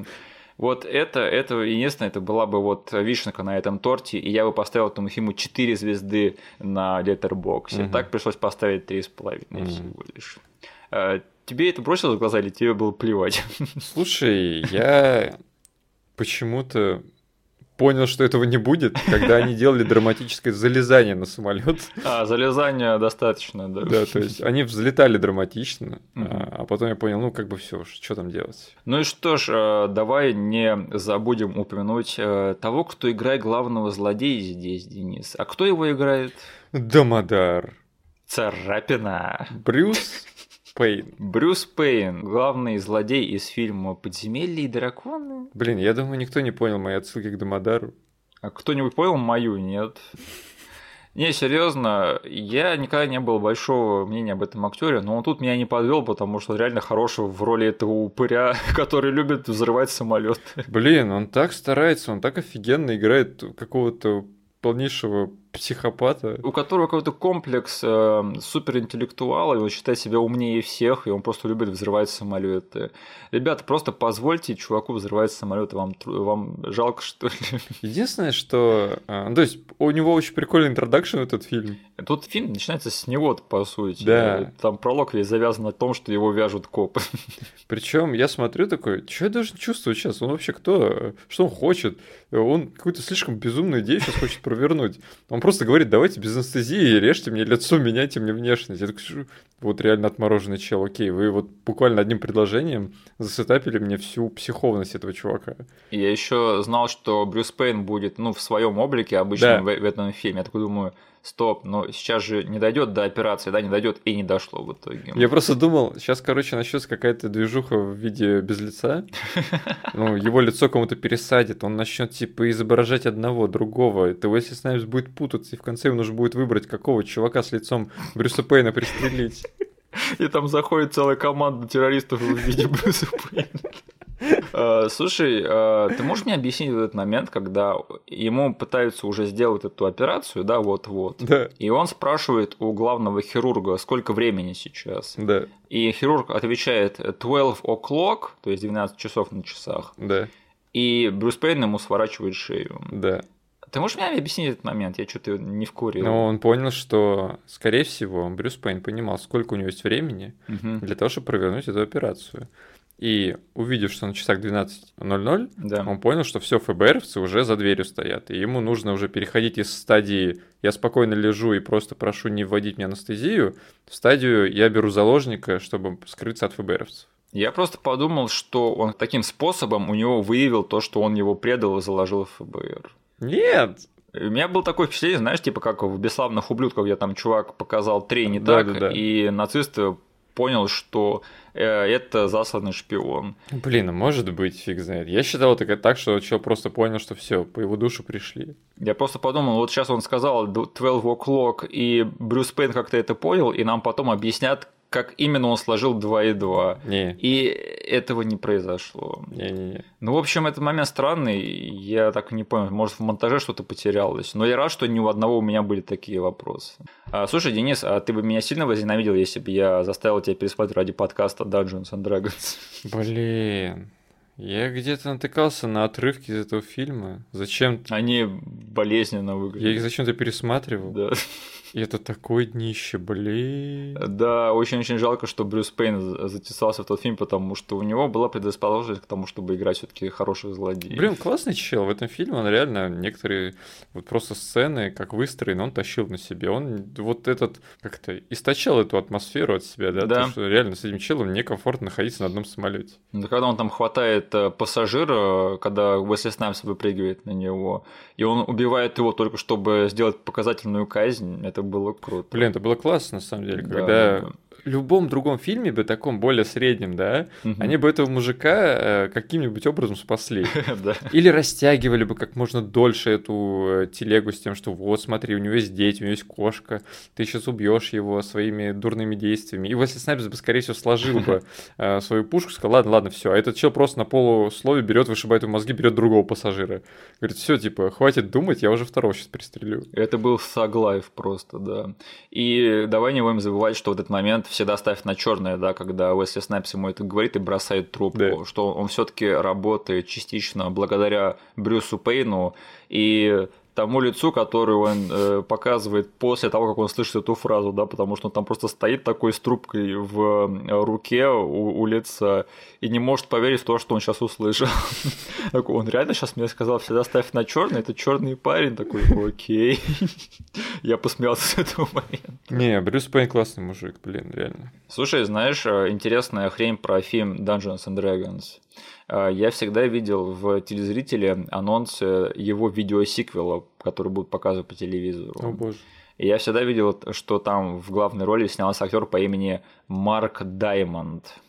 Вот это, это единственное, это была бы вот вишенка на этом торте, и я бы поставил этому фильму 4 звезды на Letterboxd. Угу. Так пришлось поставить 3,5 угу. всего лишь. Э, Тебе это бросило в глаза или тебе было плевать? Слушай, я почему-то понял, что этого не будет, когда они делали драматическое залезание на самолет. А, залезание достаточно, да. Да, то есть они взлетали драматично, а потом я понял, ну как бы все, что там делать. Ну и что ж, э, давай не забудем упомянуть э, того, кто играет главного злодея здесь, Денис. А кто его играет? Дамодар. Царапина. Брюс Пейн. Брюс Пейн, главный злодей из фильма «Подземелье и драконы». Блин, я думаю, никто не понял мои отсылки к Дамодару. А кто-нибудь понял мою? Нет. Не, серьезно, я никогда не был большого мнения об этом актере, но он тут меня не подвел, потому что реально хороший в роли этого упыря, который любит взрывать самолет. Блин, он так старается, он так офигенно играет какого-то полнейшего психопата. У которого какой-то комплекс э, суперинтеллектуала, и он считает себя умнее всех, и он просто любит взрывать самолеты. Ребята, просто позвольте чуваку взрывать самолеты, вам, вам жалко, что ли? Единственное, что... Э, то есть, у него очень прикольный интродакшн этот фильм. Тут фильм начинается с него, по сути. Да. Там пролог весь завязан на том, что его вяжут копы. Причем я смотрю такой, что я должен чувствовать сейчас? Он вообще кто? Что он хочет? Он какую-то слишком безумную идею сейчас хочет провернуть. Он просто говорит, давайте без анестезии, режьте мне лицо, меняйте мне внешность. Я такой, вот реально отмороженный чел, окей, вы вот буквально одним предложением засетапили мне всю психовность этого чувака. Я еще знал, что Брюс Пейн будет, ну, в своем облике обычно да. в, в этом фильме. Я такой думаю, стоп, но сейчас же не дойдет до операции, да, не дойдет и не дошло в итоге. Я просто думал, сейчас, короче, начнется какая-то движуха в виде без лица. Ну, его лицо кому-то пересадит, он начнет типа изображать одного, другого. Это если Снайпс будет путаться, и в конце ему нужно будет выбрать, какого чувака с лицом Брюса Пейна пристрелить. И там заходит целая команда террористов в виде Брюса Пейна. Э, слушай, э, ты можешь мне объяснить этот момент, когда ему пытаются уже сделать эту операцию, да, вот-вот. Да. И он спрашивает у главного хирурга, сколько времени сейчас. Да. И хирург отвечает 12 o'clock, то есть 12 часов на часах. Да. И Брюс Пейн ему сворачивает шею. Да. Ты можешь мне объяснить этот момент? Я что-то не в куре. Ну, он понял, что, скорее всего, Брюс Пейн понимал, сколько у него есть времени угу. для того, чтобы провернуть эту операцию. И увидев, что на часах 12.00, да. он понял, что все ФБРовцы уже за дверью стоят. И ему нужно уже переходить из стадии «я спокойно лежу и просто прошу не вводить мне анестезию» в стадию «я беру заложника, чтобы скрыться от ФБРовцев». Я просто подумал, что он таким способом у него выявил то, что он его предал и заложил в ФБР. Нет, у меня было такое впечатление, знаешь, типа как в «Бесславных ублюдках», где там чувак показал три не да, так, да, да. и нацисты понял, что э, это засланный шпион. Блин, а может быть, фиг знает. Я считал это так, что человек просто понял, что все, по его душу пришли. Я просто подумал, вот сейчас он сказал 12 o'clock, и Брюс Пейн как-то это понял, и нам потом объяснят, как именно он сложил 2 и 2. Не. И этого не произошло. Не-не-не. Ну, в общем, этот момент странный. Я так и не понял, может, в монтаже что-то потерялось. Но я рад, что ни у одного у меня были такие вопросы. А, слушай, Денис, а ты бы меня сильно возненавидел, если бы я заставил тебя пересмотреть ради подкаста Dungeons and Dragons? Блин. Я где-то натыкался на отрывки из этого фильма. Зачем? Они болезненно выглядят. Я их зачем-то пересматривал. Да. И это такое днище, блин. Да, очень-очень жалко, что Брюс Пейн затесался в тот фильм, потому что у него была предрасположенность к тому, чтобы играть все таки хороших злодеев. Блин, классный чел. В этом фильме он реально некоторые вот просто сцены, как выстроены, он тащил на себе. Он вот этот как-то источал эту атмосферу от себя, да? Да. То, что реально с этим челом некомфортно находиться на одном самолете. Да, когда он там хватает э, пассажира, когда Уэсли Снайпс выпрыгивает на него, и он убивает его только чтобы сделать показательную казнь, это было круто. Блин, это было классно, на самом деле, когда да любом другом фильме бы, таком более среднем, да, угу. они бы этого мужика э, каким-нибудь образом спасли. Или растягивали бы как можно дольше эту э, телегу с тем, что вот, смотри, у него есть дети, у него есть кошка, ты сейчас убьешь его своими дурными действиями. И Уэсли Снайпс бы, скорее всего, сложил бы э, свою пушку, сказал, ладно, ладно, все. А этот чел просто на полуслове берет, вышибает ему мозги, берет другого пассажира. Говорит, все, типа, хватит думать, я уже второго сейчас пристрелю. Это был thug life просто, да. И давай не будем забывать, что в этот момент всегда ставь на черное, да, когда Уэсли Снайпс ему это говорит и бросает трубку, да. что он все-таки работает частично благодаря Брюсу Пейну, и тому лицу, которое он э, показывает после того, как он слышит эту фразу, да, потому что он там просто стоит такой с трубкой в э, руке у, у лица и не может поверить в то, что он сейчас услышал. Такой, он реально сейчас мне сказал, всегда ставь на черный, это черный парень, такой, окей. Я посмеялся с этого момента. Не, Брюс Пейн классный мужик, блин, реально. Слушай, знаешь, э, интересная хрень про фильм Dungeons and Dragons. А, я всегда видел в телезрителе анонс его видеосиквела, который будут показывать по телевизору. О боже. И я всегда видел, что там в главной роли снялся актер по имени Марк Даймонд.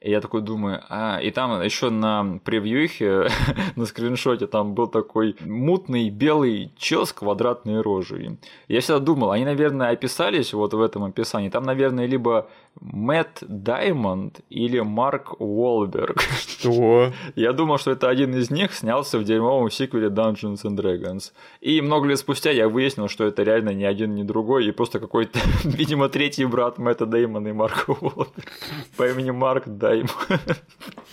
И я такой думаю, а, и там еще на превьюхе, на скриншоте, там был такой мутный белый чел с квадратной рожей. Я всегда думал, они, наверное, описались вот в этом описании. Там, наверное, либо Мэтт Даймонд или Марк Уолберг. Что? Я думал, что это один из них снялся в дерьмовом сиквеле Dungeons and Dragons. И много лет спустя я выяснил, что это реально ни один, ни другой, и просто какой-то, видимо, третий брат Мэтта Дэймона и Марка Уолберга по имени Марк Даймонд. bye.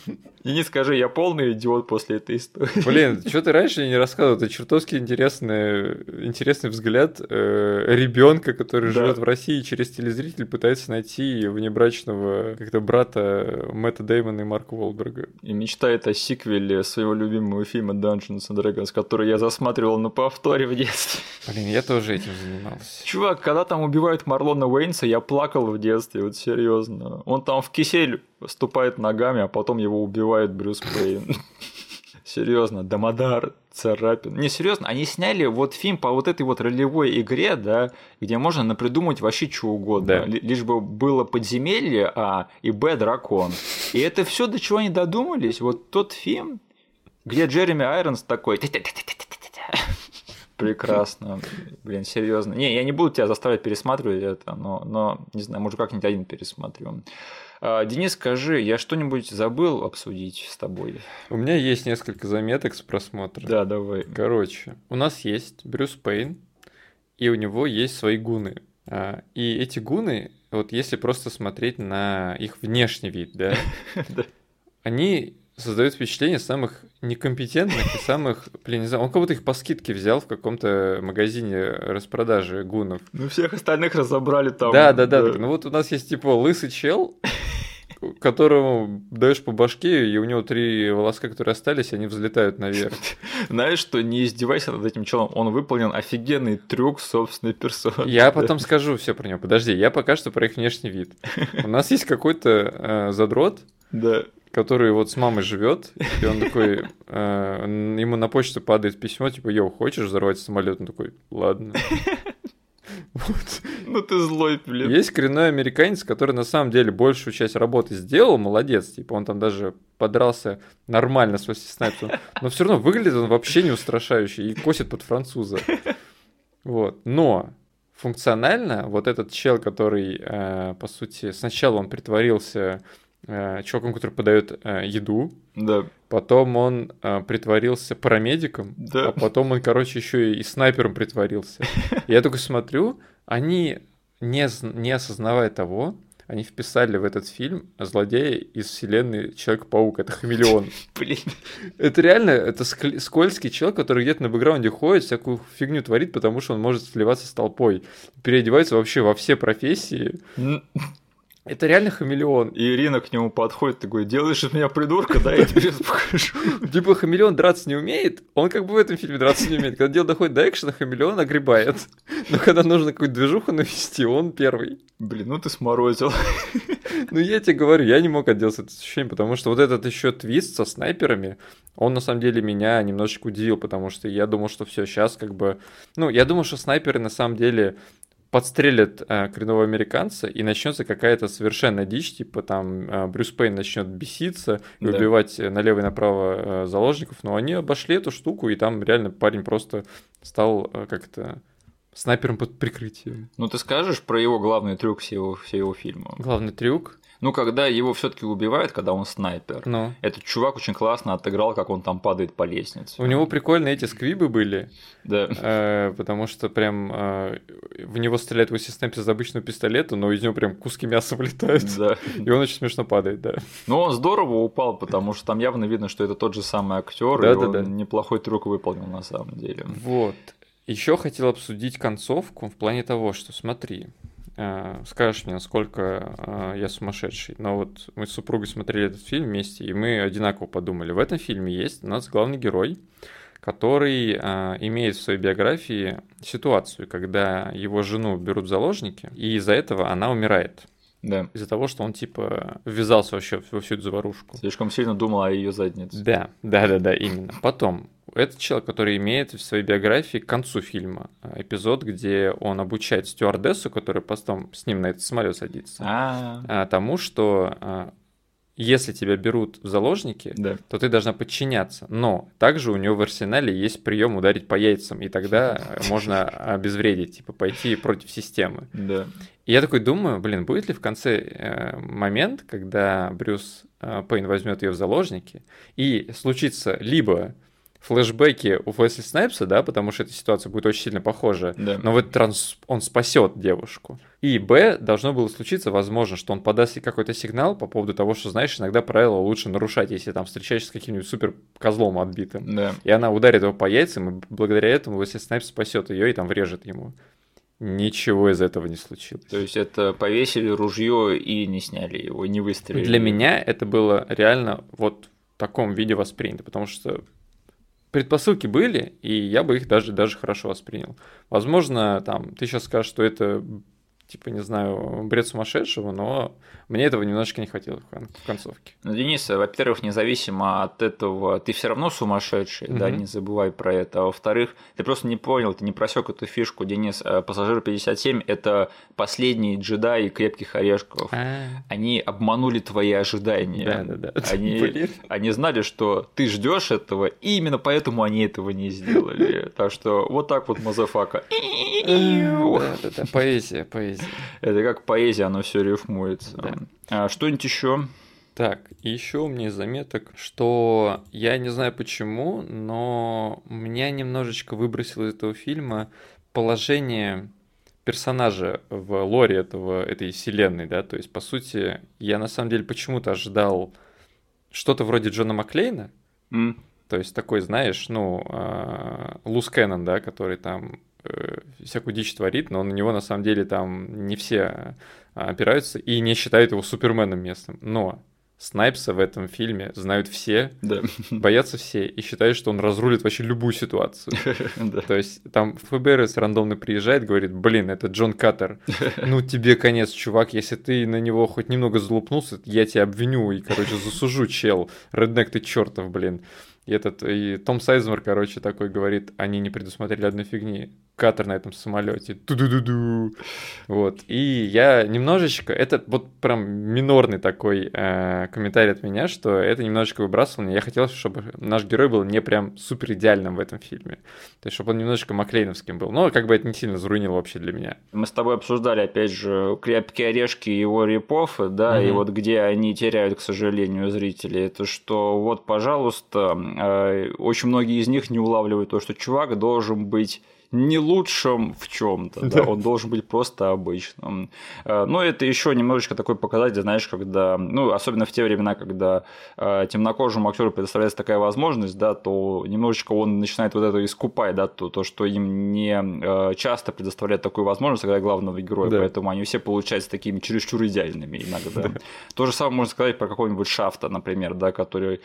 И не скажи, я полный идиот после этой истории. Блин, что ты раньше не рассказывал? Это чертовски интересный, интересный взгляд э, ребенка, который да. живет в России, через телезритель пытается найти внебрачного как-то брата Мэтта Дэймона и Марка Уолберга. И мечтает о сиквеле своего любимого фильма Dungeons and Dragons, который я засматривал на повторе в детстве. Блин, я тоже этим занимался. Чувак, когда там убивают Марлона Уэйнса, я плакал в детстве, вот серьезно. Он там в кисель ступает ногами, а потом его убивает Брюс Пейн. Серьезно, Дамодар, Царапин. Не, серьезно, они сняли вот фильм по вот этой вот ролевой игре, да, где можно напридумать вообще что угодно. Да. Лишь бы было подземелье, а, и Б, дракон. И это все до чего они додумались. Вот тот фильм, где Джереми Айронс такой... Прекрасно. Блин, серьезно. Не, я не буду тебя заставлять пересматривать это, но, но не знаю, может, как-нибудь один пересматриваем. А, Денис, скажи, я что-нибудь забыл обсудить с тобой? У меня есть несколько заметок с просмотра. Да, давай. Короче, у нас есть Брюс Пейн, и у него есть свои гуны. А, и эти гуны, вот если просто смотреть на их внешний вид, да, они создают впечатление самых некомпетентных и самых, блин, не знаю, он как будто их по скидке взял в каком-то магазине распродажи гунов. Ну, всех остальных разобрали там. Да, да, да. да. Ну, вот у нас есть, типа, лысый чел, которому даешь по башке, и у него три волоска, которые остались, они взлетают наверх. Знаешь, что не издевайся над этим челом, он выполнил офигенный трюк собственной персоны. Я потом скажу все про него. Подожди, я пока что про их внешний вид. У нас есть какой-то э, задрот, да который вот с мамой живет, и он такой, э, ему на почту падает письмо, типа, йоу, хочешь взорвать самолет? Он такой, ладно. Вот. Ну ты злой, блин. Есть коренной американец, который на самом деле большую часть работы сделал, молодец, типа он там даже подрался нормально с Снайпсом, но все равно выглядит он вообще не устрашающе и косит под француза. Вот. Но функционально вот этот чел, который, э, по сути, сначала он притворился э, чуваком, который подает э, еду. Да. Потом он э, притворился парамедиком. Да. А потом он, короче, еще и снайпером притворился. Я только смотрю, они, не, не осознавая того, они вписали в этот фильм злодея из вселенной Человек-паук. Это хамелеон. Блин. Это реально, это скользкий человек, который где-то на бэкграунде ходит, всякую фигню творит, потому что он может сливаться с толпой. Переодевается вообще во все профессии. Это реально хамелеон. И Ирина к нему подходит, такой, делаешь из меня придурка, да, я тебе сейчас покажу. Типа хамелеон драться не умеет, он как бы в этом фильме драться не умеет. Когда дело доходит до экшена, хамелеон огребает. Но когда нужно какую-то движуху навести, он первый. Блин, ну ты сморозил. Ну я тебе говорю, я не мог отделаться от ощущения, потому что вот этот еще твист со снайперами, он на самом деле меня немножечко удивил, потому что я думал, что все сейчас как бы... Ну, я думал, что снайперы на самом деле подстрелят э, коренного американца, и начнется какая-то совершенно дичь, типа там э, Брюс Пейн начнет беситься и да. убивать налево и направо э, заложников, но они обошли эту штуку, и там реально парень просто стал э, как-то снайпером под прикрытием. Ну ты скажешь про его главный трюк всего, всего фильма? Главный трюк? Ну, когда его все-таки убивают, когда он снайпер, ну. этот чувак очень классно отыграл, как он там падает по лестнице. У него прикольные эти сквибы были. Да. Э, потому что прям э, в него стреляет его снайпер из обычного пистолета, но из него прям куски мяса вылетают. Да. И он очень смешно падает, да. Но он здорово упал, потому что там явно видно, что это тот же самый актер, да, и да, он да. неплохой трюк выполнил на самом деле. Вот. Еще хотел обсудить концовку в плане того, что смотри, скажешь мне, насколько э, я сумасшедший. Но вот мы с супругой смотрели этот фильм вместе, и мы одинаково подумали. В этом фильме есть у нас главный герой, который э, имеет в своей биографии ситуацию, когда его жену берут в заложники, и из-за этого она умирает. Да. Из-за того, что он типа ввязался вообще во всю эту заварушку. Слишком сильно думал о ее заднице. Да, да, да, да, именно. Потом это человек, который имеет в своей биографии к концу фильма э, эпизод, где он обучает стюардессу, которая потом с ним на этот самолет садится, А-а-а. тому, что а, если тебя берут в заложники, да. то ты должна подчиняться. Но также у него в арсенале есть прием ударить по яйцам, и тогда можно обезвредить, типа пойти против системы. Да. И я такой думаю, блин, будет ли в конце э, момент, когда Брюс э, Пейн возьмет ее в заложники, и случится либо флешбеки у Уэсли Снайпса, да, потому что эта ситуация будет очень сильно похожа. Да. Но в этот раз он спасет девушку. И Б, должно было случиться, возможно, что он подаст ей какой-то сигнал по поводу того, что, знаешь, иногда правила лучше нарушать, если там встречаешься с каким-нибудь супер козлом отбитым. Да. И она ударит его по яйцам, и благодаря этому Уэсли Снайпс спасет ее и там врежет ему. Ничего из этого не случилось. То есть это повесили ружье и не сняли его, не выстрелили. Для меня это было реально вот в таком виде воспринято, потому что предпосылки были, и я бы их даже, даже хорошо воспринял. Возможно, там, ты сейчас скажешь, что это типа, не знаю, бред сумасшедшего, но мне этого немножечко не хватило в концовке. Ну, Денис, во-первых, независимо от этого, ты все равно сумасшедший, mm-hmm. да, не забывай про это. А во-вторых, ты просто не понял, ты не просек эту фишку, Денис. Э, Пассажир 57 это последние джедаи крепких орешков. А-а-а. Они обманули твои ожидания. Да, да, да. Они, они знали, что ты ждешь этого, и именно поэтому они этого не сделали. Так что вот так вот motherfucker. Да, поэзия, поэзия. Это как поэзия, оно все рифмуется. Да. А что-нибудь еще? Так, еще у меня заметок, что я не знаю почему, но меня немножечко выбросило из этого фильма положение персонажа в лоре этого, этой вселенной, да, то есть, по сути, я на самом деле почему-то ожидал что-то вроде Джона Маклейна, mm. то есть такой, знаешь, ну, Луз Кэннон, да, который там Э, всякую дичь творит, но на него на самом деле там не все а, опираются и не считают его суперменом местным. Но Снайпса в этом фильме знают все, да. боятся все и считают, что он разрулит вообще любую ситуацию. То есть там ФБР рандомно приезжает, говорит, блин, это Джон Каттер, ну тебе конец, чувак, если ты на него хоть немного залупнулся, я тебя обвиню и, короче, засужу, чел, реднек ты чертов, блин. И этот, и Том Сайзмер, короче, такой говорит, они не предусмотрели одной фигни. Катер на этом самолете. Ту-ду-ду-ду. Вот. И я немножечко, это вот прям минорный такой э, комментарий от меня, что это немножечко выбрасывало меня. Я хотел, чтобы наш герой был не прям супер идеальным в этом фильме. То есть, чтобы он немножечко Маклейновским был. Но как бы это не сильно зарунило вообще для меня. Мы с тобой обсуждали, опять же, крепкие орешки его репов, да, mm-hmm. и вот где они теряют, к сожалению, зрителей, это что вот, пожалуйста, очень многие из них не улавливают то, что чувак должен быть не лучшим в чем-то, да. да, он должен быть просто обычным. Э, но это еще немножечко такой показатель, знаешь, когда, ну, особенно в те времена, когда э, темнокожему актеру предоставляется такая возможность, да, то немножечко он начинает вот это искупать, да, то, то что им не э, часто предоставляют такую возможность, когда главного героя, да. поэтому они все получаются такими чересчур идеальными иногда. Да. То же самое можно сказать про какого-нибудь Шафта, например, да, который,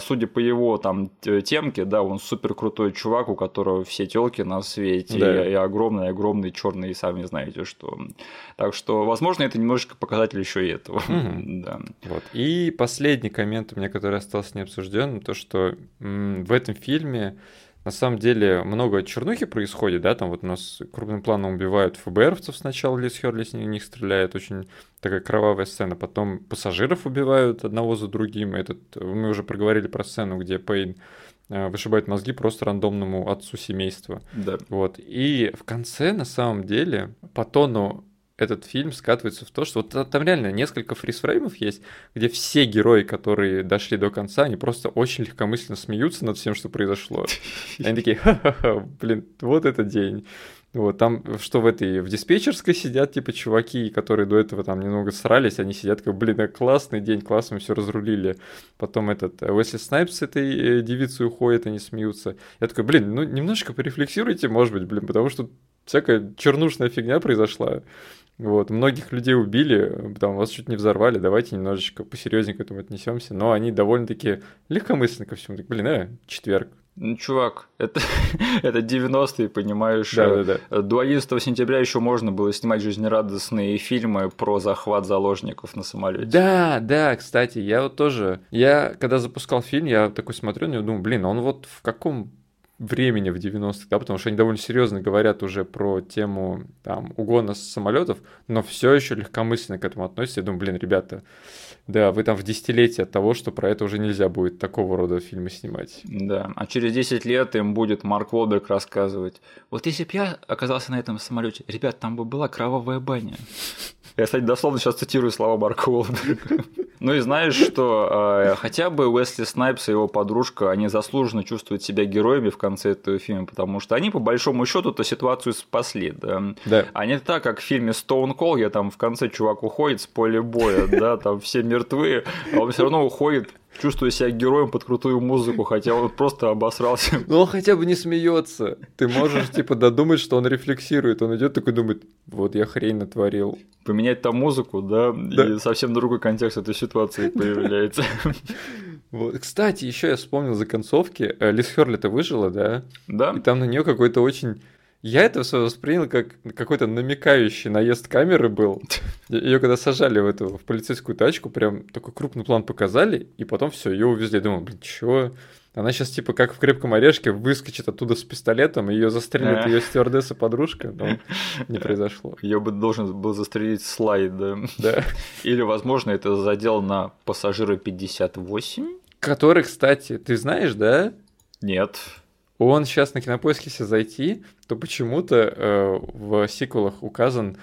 судя по его там темке, да, он супер крутой чувак, у которого все телки на свете, да. и, и огромный, огромный черный, сами знаете что. Так что, возможно, это немножечко показатель еще и этого. Угу. да. Вот. И последний коммент у меня, который остался необсужденным, то, что в этом фильме на самом деле много чернухи происходит, да, там вот у нас крупным планом убивают ФБРовцев сначала, Лиз Херли с них стреляет, очень такая кровавая сцена, потом пассажиров убивают одного за другим, этот, мы уже проговорили про сцену, где Пейн вышибает мозги просто рандомному отцу семейства. Да. Вот. И в конце, на самом деле, по тону этот фильм скатывается в то, что вот там реально несколько фризфреймов есть, где все герои, которые дошли до конца, они просто очень легкомысленно смеются над всем, что произошло. Они такие, ха-ха-ха, блин, вот этот день. Вот, там, что в этой, в диспетчерской сидят, типа, чуваки, которые до этого там немного срались, они сидят, как, блин, а классный день, классно мы все разрулили. Потом этот э, Уэсли Снайпс с этой э, девицей уходит, они смеются. Я такой, блин, ну, немножечко порефлексируйте, может быть, блин, потому что всякая чернушная фигня произошла. Вот, многих людей убили, там вас чуть не взорвали, давайте немножечко посерьезнее к этому отнесемся. Но они довольно-таки легкомысленно ко всему. Так, блин, э, четверг, ну, чувак, это, это 90-е, понимаешь? Да, да, да. До 11 сентября еще можно было снимать жизнерадостные фильмы про захват заложников на самолете. Да, да, кстати, я вот тоже. Я когда запускал фильм, я такой смотрю него, думаю, блин, он вот в каком времени в 90-х, да, потому что они довольно серьезно говорят уже про тему там угона самолетов, но все еще легкомысленно к этому относятся. Я думаю, блин, ребята, да, вы там в десятилетие от того, что про это уже нельзя будет такого рода фильмы снимать. Да, а через 10 лет им будет Марк Уолберг рассказывать, вот если бы я оказался на этом самолете, ребят, там бы была кровавая баня. Я, кстати, дословно сейчас цитирую слова Марка Уолберга. Ну и знаешь, что э, хотя бы Уэсли Снайпс и его подружка, они заслуженно чувствуют себя героями в конце этого фильма, потому что они, по большому счету, эту ситуацию спасли. Да? Да. А не так, как в фильме Stone Cold, где там в конце чувак уходит с поля боя, да, там все мертвы, а он все равно уходит чувствуя себя героем под крутую музыку, хотя он просто обосрался. Но он хотя бы не смеется. Ты можешь, типа, додумать, что он рефлексирует. Он идет такой думает, вот я хрень натворил. Поменять там музыку, да, да. и совсем другой контекст этой ситуации появляется. Вот. Кстати, еще я вспомнил за концовки. Э, Лиз Херли-то выжила, да? Да. И там на нее какой-то очень я это все воспринял как какой-то намекающий наезд камеры был. Ее когда сажали в эту в полицейскую тачку, прям такой крупный план показали, и потом все, ее увезли. Я думал, блин, чего? Она сейчас типа как в крепком орешке выскочит оттуда с пистолетом, и ее застрелит ее стюардесса подружка, но не произошло. Ее бы должен был застрелить слайд, да? Да. Или, возможно, это задел на пассажира 58? Который, кстати, ты знаешь, да? Нет он сейчас на кинопоиске, если зайти, то почему-то э, в сиквелах указан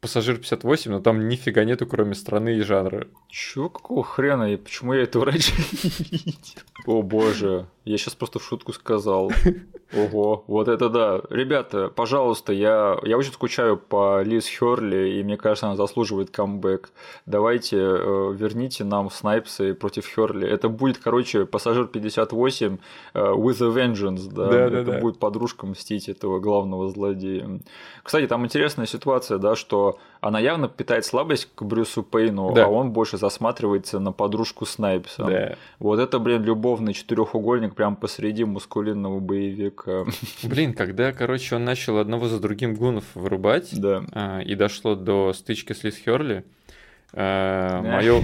Пассажир 58, но там нифига нету, кроме страны и жанра. Чё, какого хрена? И почему я этого раньше не видел? О боже, я сейчас просто в шутку сказал. Ого, вот это да. Ребята, пожалуйста, я, я очень скучаю по Лиз Херли, и мне кажется, она заслуживает камбэк. Давайте э, верните нам Снайпсы против Херли. Это будет, короче, Пассажир 58 э, with a vengeance, да? да это да, будет подружка мстить этого главного злодея. Кстати, там интересная ситуация, да, что она явно питает слабость к Брюсу Пейну, да. а он больше засматривается на подружку Снайпса. Да. Вот это, блин, любовный четырехугольник прямо посреди мускулинного боевика. Блин, когда, короче, он начал одного за другим гунов вырубать, да. а, и дошло до стычки с Лиз Херли, Мое,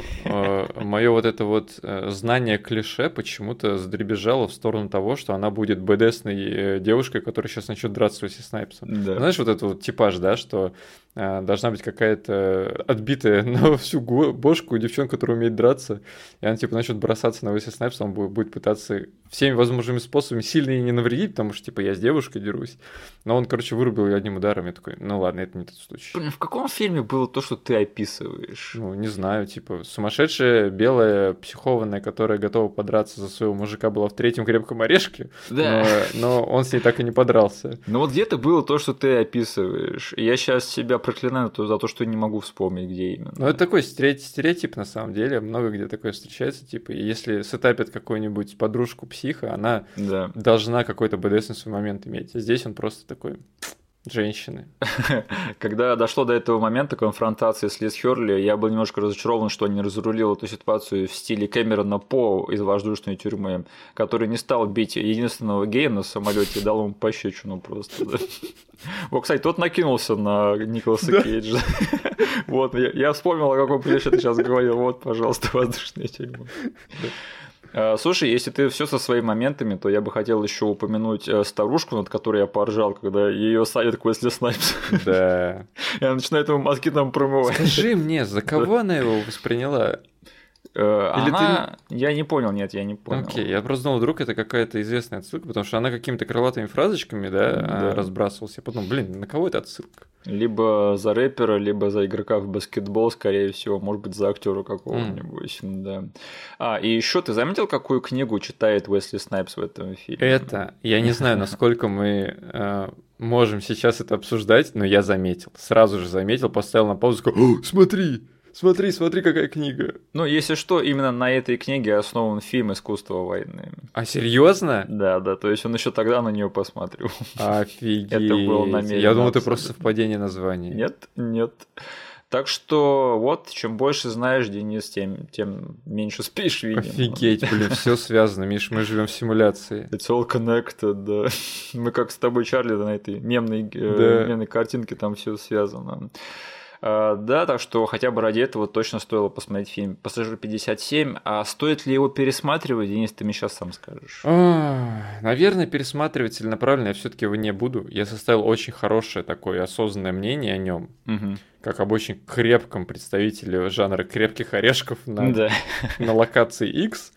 мое вот это вот э, знание клише почему-то задребезжало в сторону того, что она будет БДСной э, девушкой, которая сейчас начнет драться с Снайпсом. Да. Знаешь, вот этот вот типаж, да, что должна быть какая-то отбитая на всю бошку девчонка, которая умеет драться, и она типа начнет бросаться на Уэсли Снайпса, он будет пытаться всеми возможными способами сильно ей не навредить, потому что типа я с девушкой дерусь. Но он, короче, вырубил ее одним ударом, я такой, ну ладно, это не тот случай. Блин, в каком фильме было то, что ты описываешь? Ну, не знаю, типа, сумасшедшая белая психованная, которая готова подраться за своего мужика, была в третьем крепком орешке, да. но, но он с ней так и не подрался. Ну вот где-то было то, что ты описываешь. Я сейчас себя проклинаю за то, что не могу вспомнить, где именно. Ну это такой стереотип на самом деле, много где такое встречается, типа, если сетапит какую-нибудь подружку психа, она да. должна какой-то БДС свой момент иметь. А здесь он просто такой женщины. Когда дошло до этого момента конфронтации с Лиз Херли, я был немножко разочарован, что не разрулил эту ситуацию в стиле Кэмерона По из воздушной тюрьмы, который не стал бить единственного гея на самолете и дал ему пощечину просто. Да. Вот, кстати, тот накинулся на Николаса да. Кейджа. Вот, я, я вспомнил, о каком плече ты сейчас говорил. Вот, пожалуйста, воздушная тюрьма. Слушай, если ты все со своими моментами, то я бы хотел еще упомянуть э, старушку, над которой я поржал, когда ее садят к Уэсли Снайпс. Да. Я начинаю ему мозги там промывать. Скажи мне, за кого она его восприняла? Э, Или она... ты... Я не понял, нет, я не понял. Окей, я просто думал, вдруг это какая-то известная отсылка, потому что она какими-то крылатыми фразочками, да, да. разбрасывалась. Я подумал, блин, на кого это отсылка? Либо за рэпера, либо за игрока в баскетбол, скорее всего, может быть, за актера какого-нибудь, mm. да. А, и еще ты заметил, какую книгу читает Уэсли Снайпс в этом фильме? Это, я не знаю, насколько мы э, можем сейчас это обсуждать, но я заметил, сразу же заметил, поставил на паузу, сказал, смотри, Смотри, смотри, какая книга. Ну, если что, именно на этой книге основан фильм «Искусство войны». А серьезно? Да, да, то есть он еще тогда на нее посмотрел. Офигеть. Это было намеренно. Я думал, это просто совпадение названий. Нет, нет. Так что вот, чем больше знаешь, Денис, тем, тем меньше спишь, видимо. Офигеть, блин, все связано, Миш, мы живем в симуляции. It's all connected, да. Мы как с тобой, Чарли, на этой мемной, э, да. мемной картинке, там все связано. А, да, так что хотя бы ради этого точно стоило посмотреть фильм «Пассажир 57». А стоит ли его пересматривать, Денис, ты мне сейчас сам скажешь. А, наверное, пересматривать целенаправленно я все таки его не буду. Я составил очень хорошее такое осознанное мнение о нем. Угу как об очень крепком представителе жанра крепких орешков на, да. на локации X.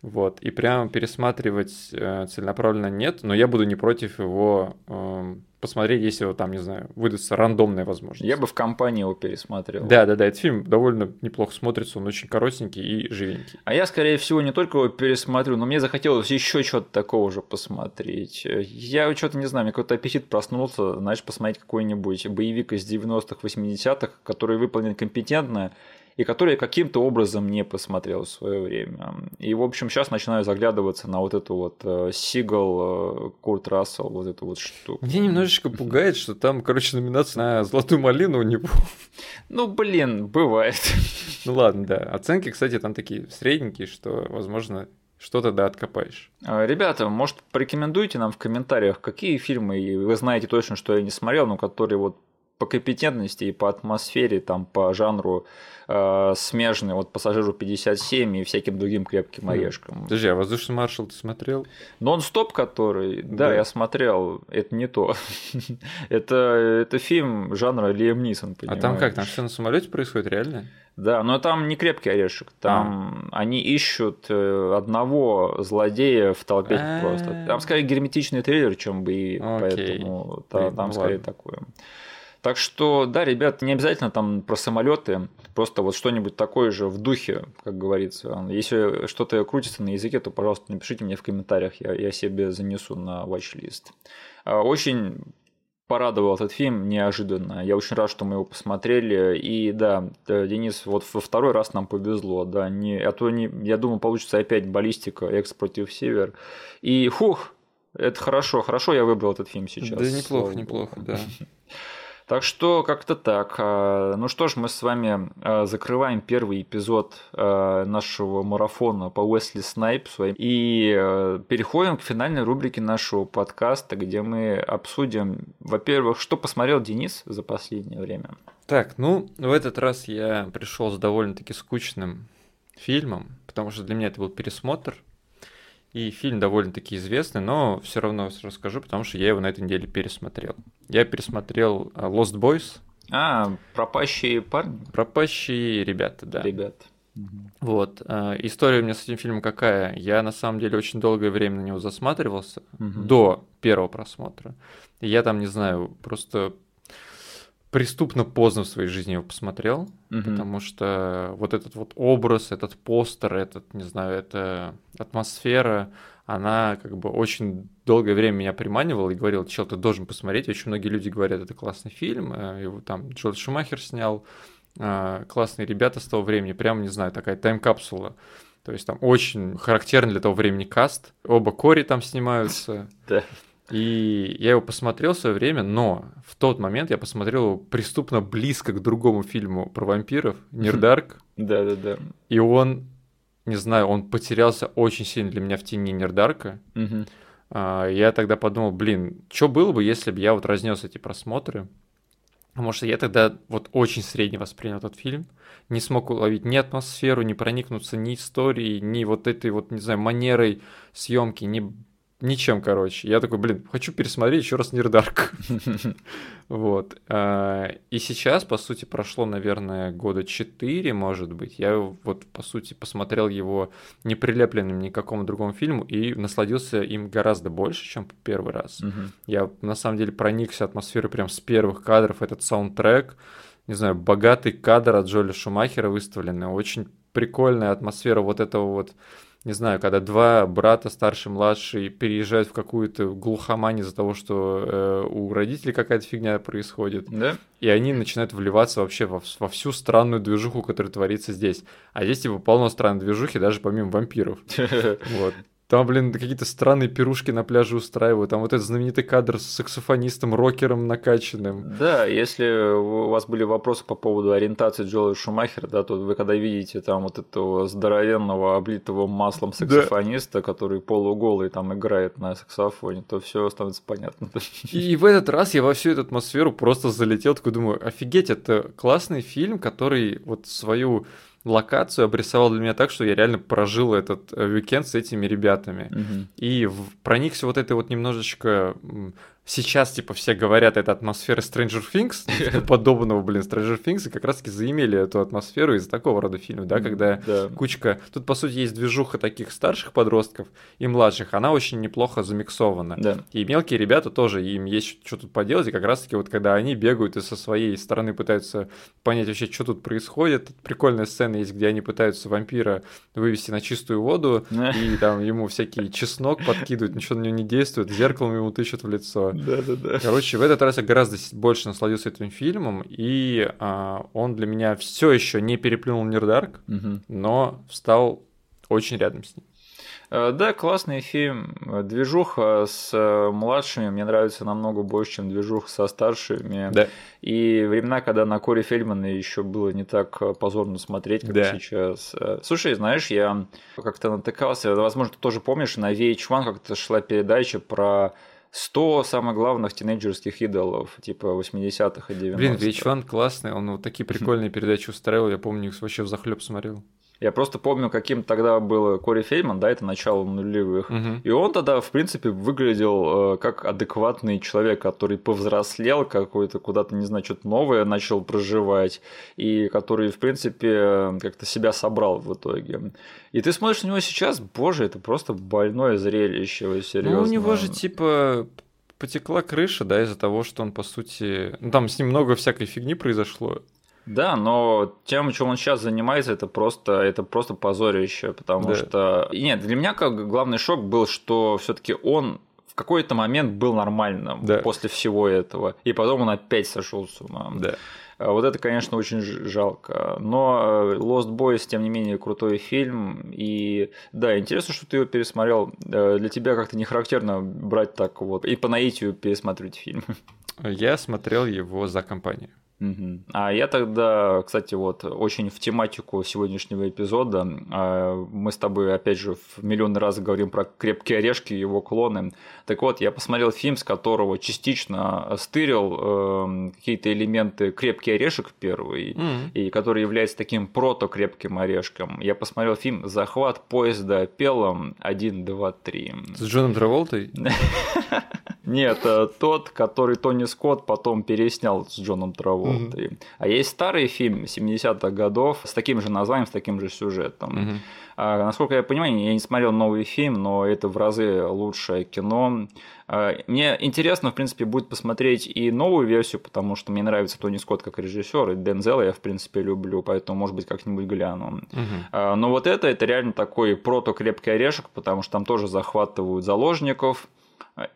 Вот, и прямо пересматривать э, целенаправленно нет, но я буду не против его э, посмотреть, если его там, не знаю, выдастся рандомная возможность. Я бы в компании его пересмотрел. Да, да, да, этот фильм довольно неплохо смотрится, он очень коротенький и живенький. А я, скорее всего, не только его пересмотрю, но мне захотелось еще что-то такого же посмотреть. Я что-то не знаю, мне какой-то аппетит проснулся, знаешь, посмотреть какой-нибудь боевик из 90-х, 80-х, который выполнен компетентно, и который каким-то образом не посмотрел в свое время. И, в общем, сейчас начинаю заглядываться на вот эту вот э, Сигал, э, Курт Рассел, вот эту вот штуку. Мне немножечко пугает, что там, короче, номинация на Золотую малину у него. Ну, блин, бывает. Ну ладно, да. Оценки, кстати, там такие средненькие, что, возможно, что-то да откопаешь. А, ребята, может, порекомендуйте нам в комментариях, какие фильмы вы знаете точно, что я не смотрел, но которые вот по компетентности и по атмосфере, там, по жанру э, смежные вот пассажиру 57 и всяким другим крепким хм. орешкам. Подожди, а воздушный маршал ты смотрел? Нон-стоп, который, да, да, я смотрел, это не то. это, это фильм жанра Лиам Нисон, А там как, там все на самолете происходит реально? Да, но там не крепкий орешек, там а. они ищут э, одного злодея в толпе А-а-а. просто. Там скорее герметичный трейлер, чем бы и поэтому там, там скорее такое. Так что, да, ребят, не обязательно там про самолеты, просто вот что-нибудь такое же в духе, как говорится. Если что-то крутится на языке, то, пожалуйста, напишите мне в комментариях, я, я себе занесу на watch-лист. А, очень порадовал этот фильм неожиданно. Я очень рад, что мы его посмотрели. И да, Денис, вот во второй раз нам повезло. Да, не, а то не, я думал, получится опять баллистика, экс против север. И хух, это хорошо, хорошо я выбрал этот фильм сейчас. Да неплохо, неплохо, да. Так что как-то так. А, ну что ж, мы с вами а, закрываем первый эпизод а, нашего марафона по Уэсли Снайпсу и переходим к финальной рубрике нашего подкаста, где мы обсудим, во-первых, что посмотрел Денис за последнее время. Так, ну, в этот раз я пришел с довольно-таки скучным фильмом, потому что для меня это был пересмотр – и фильм довольно-таки известный, но все равно расскажу, потому что я его на этой неделе пересмотрел. Я пересмотрел а, Lost Boys. А, пропащие парни? Пропащие ребята, да. Ребят. Вот. А, история у меня с этим фильмом какая? Я на самом деле очень долгое время на него засматривался угу. до первого просмотра. И я там, не знаю, просто преступно поздно в своей жизни его посмотрел, угу. потому что вот этот вот образ, этот постер, этот, не знаю, эта атмосфера, она как бы очень долгое время меня приманивала и говорила, чел, ты должен посмотреть. Очень многие люди говорят, это классный фильм, э, его там Джордж Шумахер снял, э, классные ребята с того времени, прям, не знаю, такая тайм-капсула. То есть там очень характерный для того времени каст. Оба Кори там снимаются. Да. И я его посмотрел в свое время, но в тот момент я посмотрел его преступно близко к другому фильму про вампиров, Нирдарк. Да-да-да. И он, не знаю, он потерялся очень сильно для меня в тени Нирдарка. Я тогда подумал, блин, что было бы, если бы я вот разнес эти просмотры? Потому что я тогда вот очень средне воспринял этот фильм, не смог уловить ни атмосферу, не проникнуться ни историей, ни вот этой вот, не знаю, манерой съемки, ни ничем, короче. Я такой, блин, хочу пересмотреть еще раз Нирдарк. Вот. А, и сейчас, по сути, прошло, наверное, года 4, может быть. Я вот, по сути, посмотрел его не прилепленным ни к какому другому фильму и насладился им гораздо больше, чем первый раз. Я, на самом деле, проникся атмосферой прям с первых кадров. Этот саундтрек, не знаю, богатый кадр от Джоли Шумахера выставленный. Очень прикольная атмосфера вот этого вот не знаю, когда два брата, старший, младший, переезжают в какую-то глухомань из-за того, что э, у родителей какая-то фигня происходит. Да. И они начинают вливаться вообще во, во всю странную движуху, которая творится здесь. А здесь типа полно странной движухи, даже помимо вампиров. Вот. Там, блин, какие-то странные пирушки на пляже устраивают. Там вот этот знаменитый кадр с саксофонистом, рокером накачанным. Да, если у вас были вопросы по поводу ориентации Джоэла Шумахера, да, то вы когда видите там вот этого здоровенного, облитого маслом саксофониста, да. который полуголый там играет на саксофоне, то все становится понятно. И в этот раз я во всю эту атмосферу просто залетел, такой думаю, офигеть, это классный фильм, который вот свою локацию обрисовал для меня так, что я реально прожил этот э, уикенд с этими ребятами. Угу. И в, проникся вот этой вот немножечко сейчас, типа, все говорят, это атмосфера Stranger Things, типа, подобного, блин, Stranger Things, и как раз-таки заимели эту атмосферу из такого рода фильмов, да, когда да. кучка... Тут, по сути, есть движуха таких старших подростков и младших, она очень неплохо замиксована. Да. И мелкие ребята тоже, им есть что тут поделать, и как раз-таки вот когда они бегают и со своей стороны пытаются понять вообще, что тут происходит, прикольная сцена есть, где они пытаются вампира вывести на чистую воду, и там ему всякий чеснок подкидывают, ничего на него не действует, зеркалом ему тыщут в лицо. Короче, в этот раз я гораздо больше насладился этим фильмом, и а, он для меня все еще не переплюнул Нирдарк, угу. но встал очень рядом с ним. Э, да, классный фильм. Движуха с э, младшими мне нравится намного больше, чем движуха со старшими. Да. И времена, когда на Коре Фельдмана еще было не так э, позорно смотреть, как да. сейчас. Слушай, знаешь, я как-то натыкался, возможно, ты тоже помнишь, на VH1 как-то шла передача про 100 самых главных тинейджерских идолов, типа 80-х и 90-х. Блин, VH1 классный, он вот такие прикольные передачи устраивал, я помню, их вообще в захлеб смотрел. Я просто помню, каким тогда был Кори Фейман, да, это начало нулевых. Угу. И он тогда, в принципе, выглядел э, как адекватный человек, который повзрослел, какой-то куда-то, не знаю, что-то новое начал проживать, и который, в принципе, как-то себя собрал в итоге. И ты смотришь на него сейчас, боже, это просто больное зрелище, серьезно. Ну, у него же, типа, потекла крыша, да, из-за того, что он, по сути... Ну, там с ним много всякой фигни произошло. Да, но тем, чем он сейчас занимается, это просто, это просто позорище, потому да. что... И нет, для меня как главный шок был, что все таки он в какой-то момент был нормальным да. после всего этого, и потом он опять сошел с ума. Да. А вот это, конечно, очень жалко. Но э, Lost Boys, тем не менее, крутой фильм. И да, интересно, что ты его пересмотрел. Э, для тебя как-то не характерно брать так вот и по наитию пересматривать фильм. Я смотрел его за компанию. А я тогда, кстати, вот очень в тематику сегодняшнего эпизода. А, мы с тобой, опять же, в миллион раз говорим про крепкие орешки и его клоны. Так вот, я посмотрел фильм, с которого частично стырил э, какие-то элементы крепкий орешек первый, mm и который является таким прото-крепким орешком. Я посмотрел фильм Захват поезда пелом 1, 2, 3. С Джоном Траволтой? Нет, э, тот, который Тони Скотт потом переснял с Джоном Траволтой. Угу. А есть старый фильм 70-х годов с таким же названием, с таким же сюжетом. Угу. А, насколько я понимаю, я не смотрел новый фильм, но это в разы лучшее кино. А, мне интересно, в принципе, будет посмотреть и новую версию, потому что мне нравится Тони Скотт как режиссер, и Дензела я, в принципе, люблю, поэтому, может быть, как-нибудь гляну. Угу. Но вот это, это реально такой прото-крепкий орешек, потому что там тоже захватывают заложников,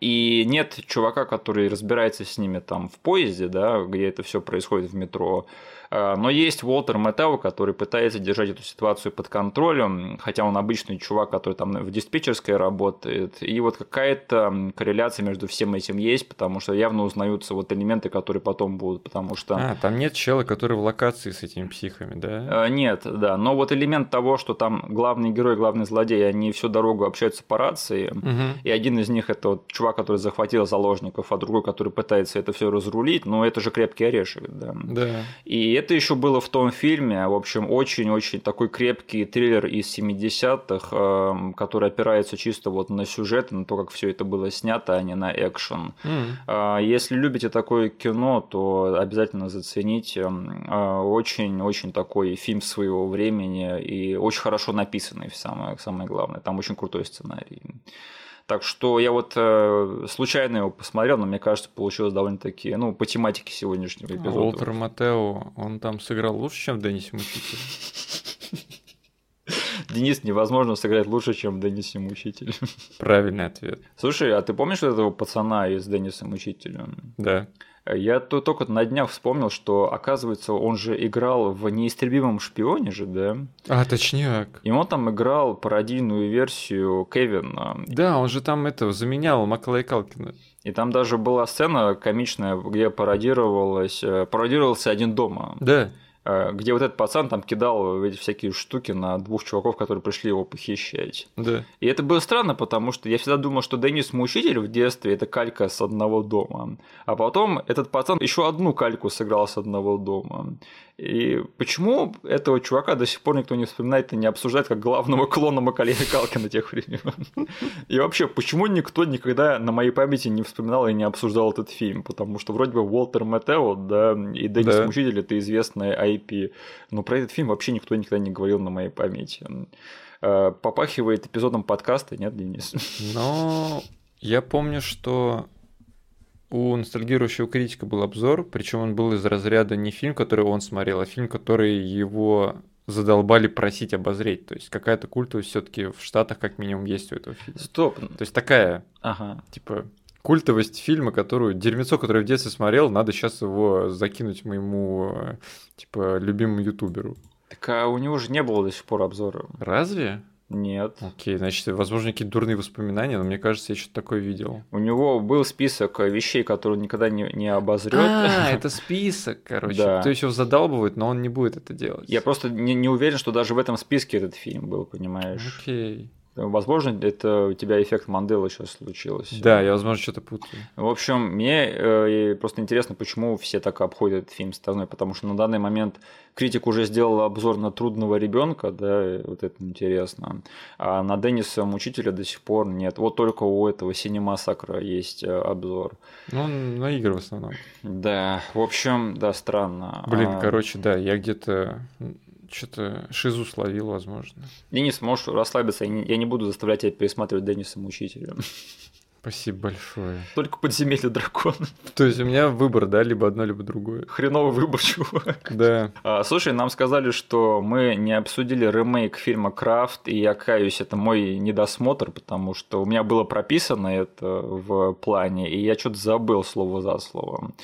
и нет чувака, который разбирается с ними там в поезде, да, где это все происходит в метро. А, но есть Уолтер Мэттео, который пытается держать эту ситуацию под контролем, хотя он обычный чувак, который там в диспетчерской работает. И вот какая-то корреляция между всем этим есть, потому что явно узнаются вот элементы, которые потом будут, потому что... А, там нет чела, который в локации с этими психами, да? А, нет, да. Но вот элемент того, что там главный герой, главный злодей, они всю дорогу общаются по рации, угу. и один из них это вот чувак, который захватил заложников, а другой, который пытается это все разрулить, но это же крепкий орешек, да. Да. И это еще было в том фильме, в общем, очень-очень такой крепкий триллер из 70-х, эм, который опирается чисто вот на сюжет, на то, как все это было снято, а не на экшен. Mm. Если любите такое кино, то обязательно зацените. Очень-очень такой фильм своего времени и очень хорошо написанный, самое, самое главное. Там очень крутой сценарий. Так что я вот э, случайно его посмотрел, но мне кажется, получилось довольно-таки, ну, по тематике сегодняшнего эпизода. Уолтер Матео, он там сыграл лучше, чем в Деннисе Мучителе? Денис невозможно сыграть лучше, чем Денис Мучитель. Правильный ответ. Слушай, а ты помнишь этого пацана из Денниса Мучителя? Да. Я тут только на днях вспомнил, что, оказывается, он же играл в «Неистребимом шпионе» же, да? А, точняк. И он там играл пародийную версию Кевина. Да, он же там это заменял Маклая Калкина. И там даже была сцена комичная, где пародировалась, э, пародировался один дома. Да. Э, где вот этот пацан там кидал эти всякие штуки на двух чуваков, которые пришли его похищать. Да. И это было странно, потому что я всегда думал, что Денис Мучитель в детстве это калька с одного дома. А потом этот пацан еще одну кальку сыграл с одного дома. И почему этого чувака до сих пор никто не вспоминает и не обсуждает как главного клона Макалея Калкина тех времен? И вообще, почему никто никогда на моей памяти не вспоминал и не обсуждал этот фильм? Потому что вроде бы Уолтер Мэттео, да, и Деннис да. Мучитель – это известная IP, но про этот фильм вообще никто никогда не говорил на моей памяти. Э, попахивает эпизодом подкаста, нет, Денис? Ну, я помню, что у ностальгирующего критика был обзор, причем он был из разряда не фильм, который он смотрел, а фильм, который его задолбали просить обозреть. То есть какая-то культовость все-таки в Штатах как минимум есть у этого фильма. Стоп. То есть такая, ага. типа, культовость фильма, которую дерьмецо, которое в детстве смотрел, надо сейчас его закинуть моему, типа, любимому ютуберу. Так а у него же не было до сих пор обзора. Разве? Нет. Окей, значит, возможно, какие-то дурные воспоминания, но мне кажется, я что-то такое видел. У него был список вещей, которые он никогда не, не обозрет. А, это список, короче. Да. То есть его задалбывают, но он не будет это делать. Я просто не, не уверен, что даже в этом списке этот фильм был, понимаешь? Окей. Возможно, это у тебя эффект Манделы сейчас случилось. Да, я, возможно, что-то путаю. В общем, мне э, просто интересно, почему все так обходят этот фильм стороной, потому что на данный момент критик уже сделал обзор на трудного ребенка, да, вот это интересно. А на Денниса Мучителя до сих пор нет. Вот только у этого Синема Сакра есть э, обзор. Ну, на игры в основном. Да, в общем, да, странно. Блин, а... короче, да, я где-то что-то шизу словил, возможно. Денис, можешь расслабиться, я не буду заставлять тебя пересматривать Денниса Мучителя. Спасибо большое. Только подземелье дракона. То есть у меня выбор, да, либо одно, либо другое. Хреновый выбор, чувак. Да. А, слушай, нам сказали, что мы не обсудили ремейк фильма Крафт, и я каюсь, это мой недосмотр, потому что у меня было прописано это в плане, и я что-то забыл слово за словом.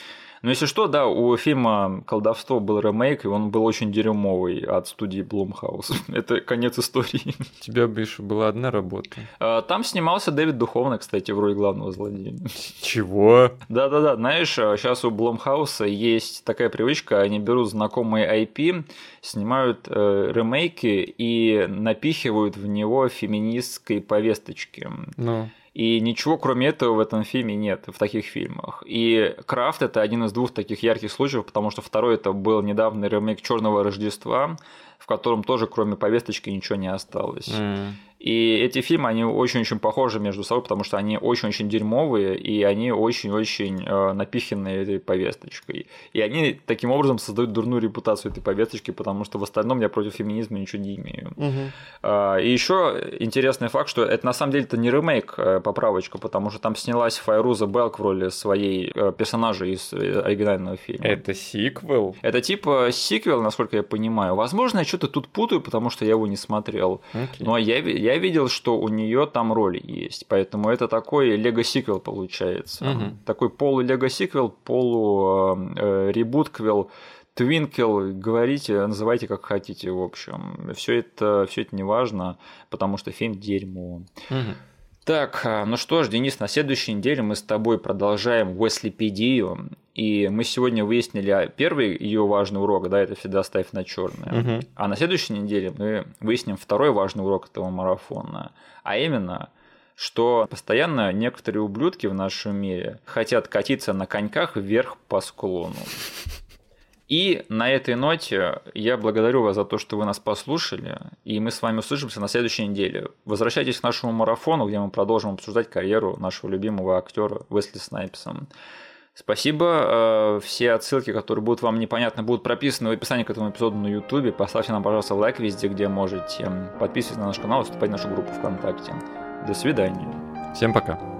Но если что, да, у фильма «Колдовство» был ремейк, и он был очень дерьмовый от студии Blumhouse. Это конец истории. У тебя, Биша, была одна работа. А, там снимался Дэвид Духовный, кстати, в роли главного злодея. Чего? Да-да-да, знаешь, сейчас у Blumhouse есть такая привычка, они берут знакомые IP, снимают э, ремейки и напихивают в него феминистской повесточки. Ну. И ничего кроме этого в этом фильме нет, в таких фильмах. И Крафт это один из двух таких ярких случаев, потому что второй это был недавний ремейк Черного Рождества, в котором тоже кроме повесточки ничего не осталось. Mm. И эти фильмы, они очень-очень похожи между собой, потому что они очень-очень дерьмовые, и они очень-очень э, напиханы этой повесточкой. И они таким образом создают дурную репутацию этой повесточки, потому что в остальном я против феминизма ничего не имею. Угу. И еще интересный факт, что это на самом деле это не ремейк, э, поправочка, потому что там снялась Файруза Белк в роли своей э, персонажа из э, оригинального фильма. Это сиквел? Это типа сиквел, насколько я понимаю. Возможно, я что-то тут путаю, потому что я его не смотрел. Okay. Но я, я я видел, что у нее там роли есть. Поэтому это такой лего-сиквел получается. Угу. Такой полу-лего-сиквел, полу-ребутквел. Э, Твинкел, говорите, называйте как хотите, в общем. Все это, все это не важно, потому что фильм дерьмо. Угу. Так, а, ну что ж, Денис, на следующей неделе мы с тобой продолжаем Уэслипедию. И мы сегодня выяснили первый ее важный урок, да, это всегда ставь на черное. Угу. А на следующей неделе мы выясним второй важный урок этого марафона, а именно что постоянно некоторые ублюдки в нашем мире хотят катиться на коньках вверх по склону. И на этой ноте я благодарю вас за то, что вы нас послушали, и мы с вами услышимся на следующей неделе. Возвращайтесь к нашему марафону, где мы продолжим обсуждать карьеру нашего любимого актера Уэсли Снайпса. Спасибо. Э, все отсылки, которые будут вам непонятны, будут прописаны в описании к этому эпизоду на YouTube. Поставьте нам, пожалуйста, лайк везде, где можете. Подписывайтесь на наш канал, вступайте в нашу группу ВКонтакте. До свидания. Всем пока.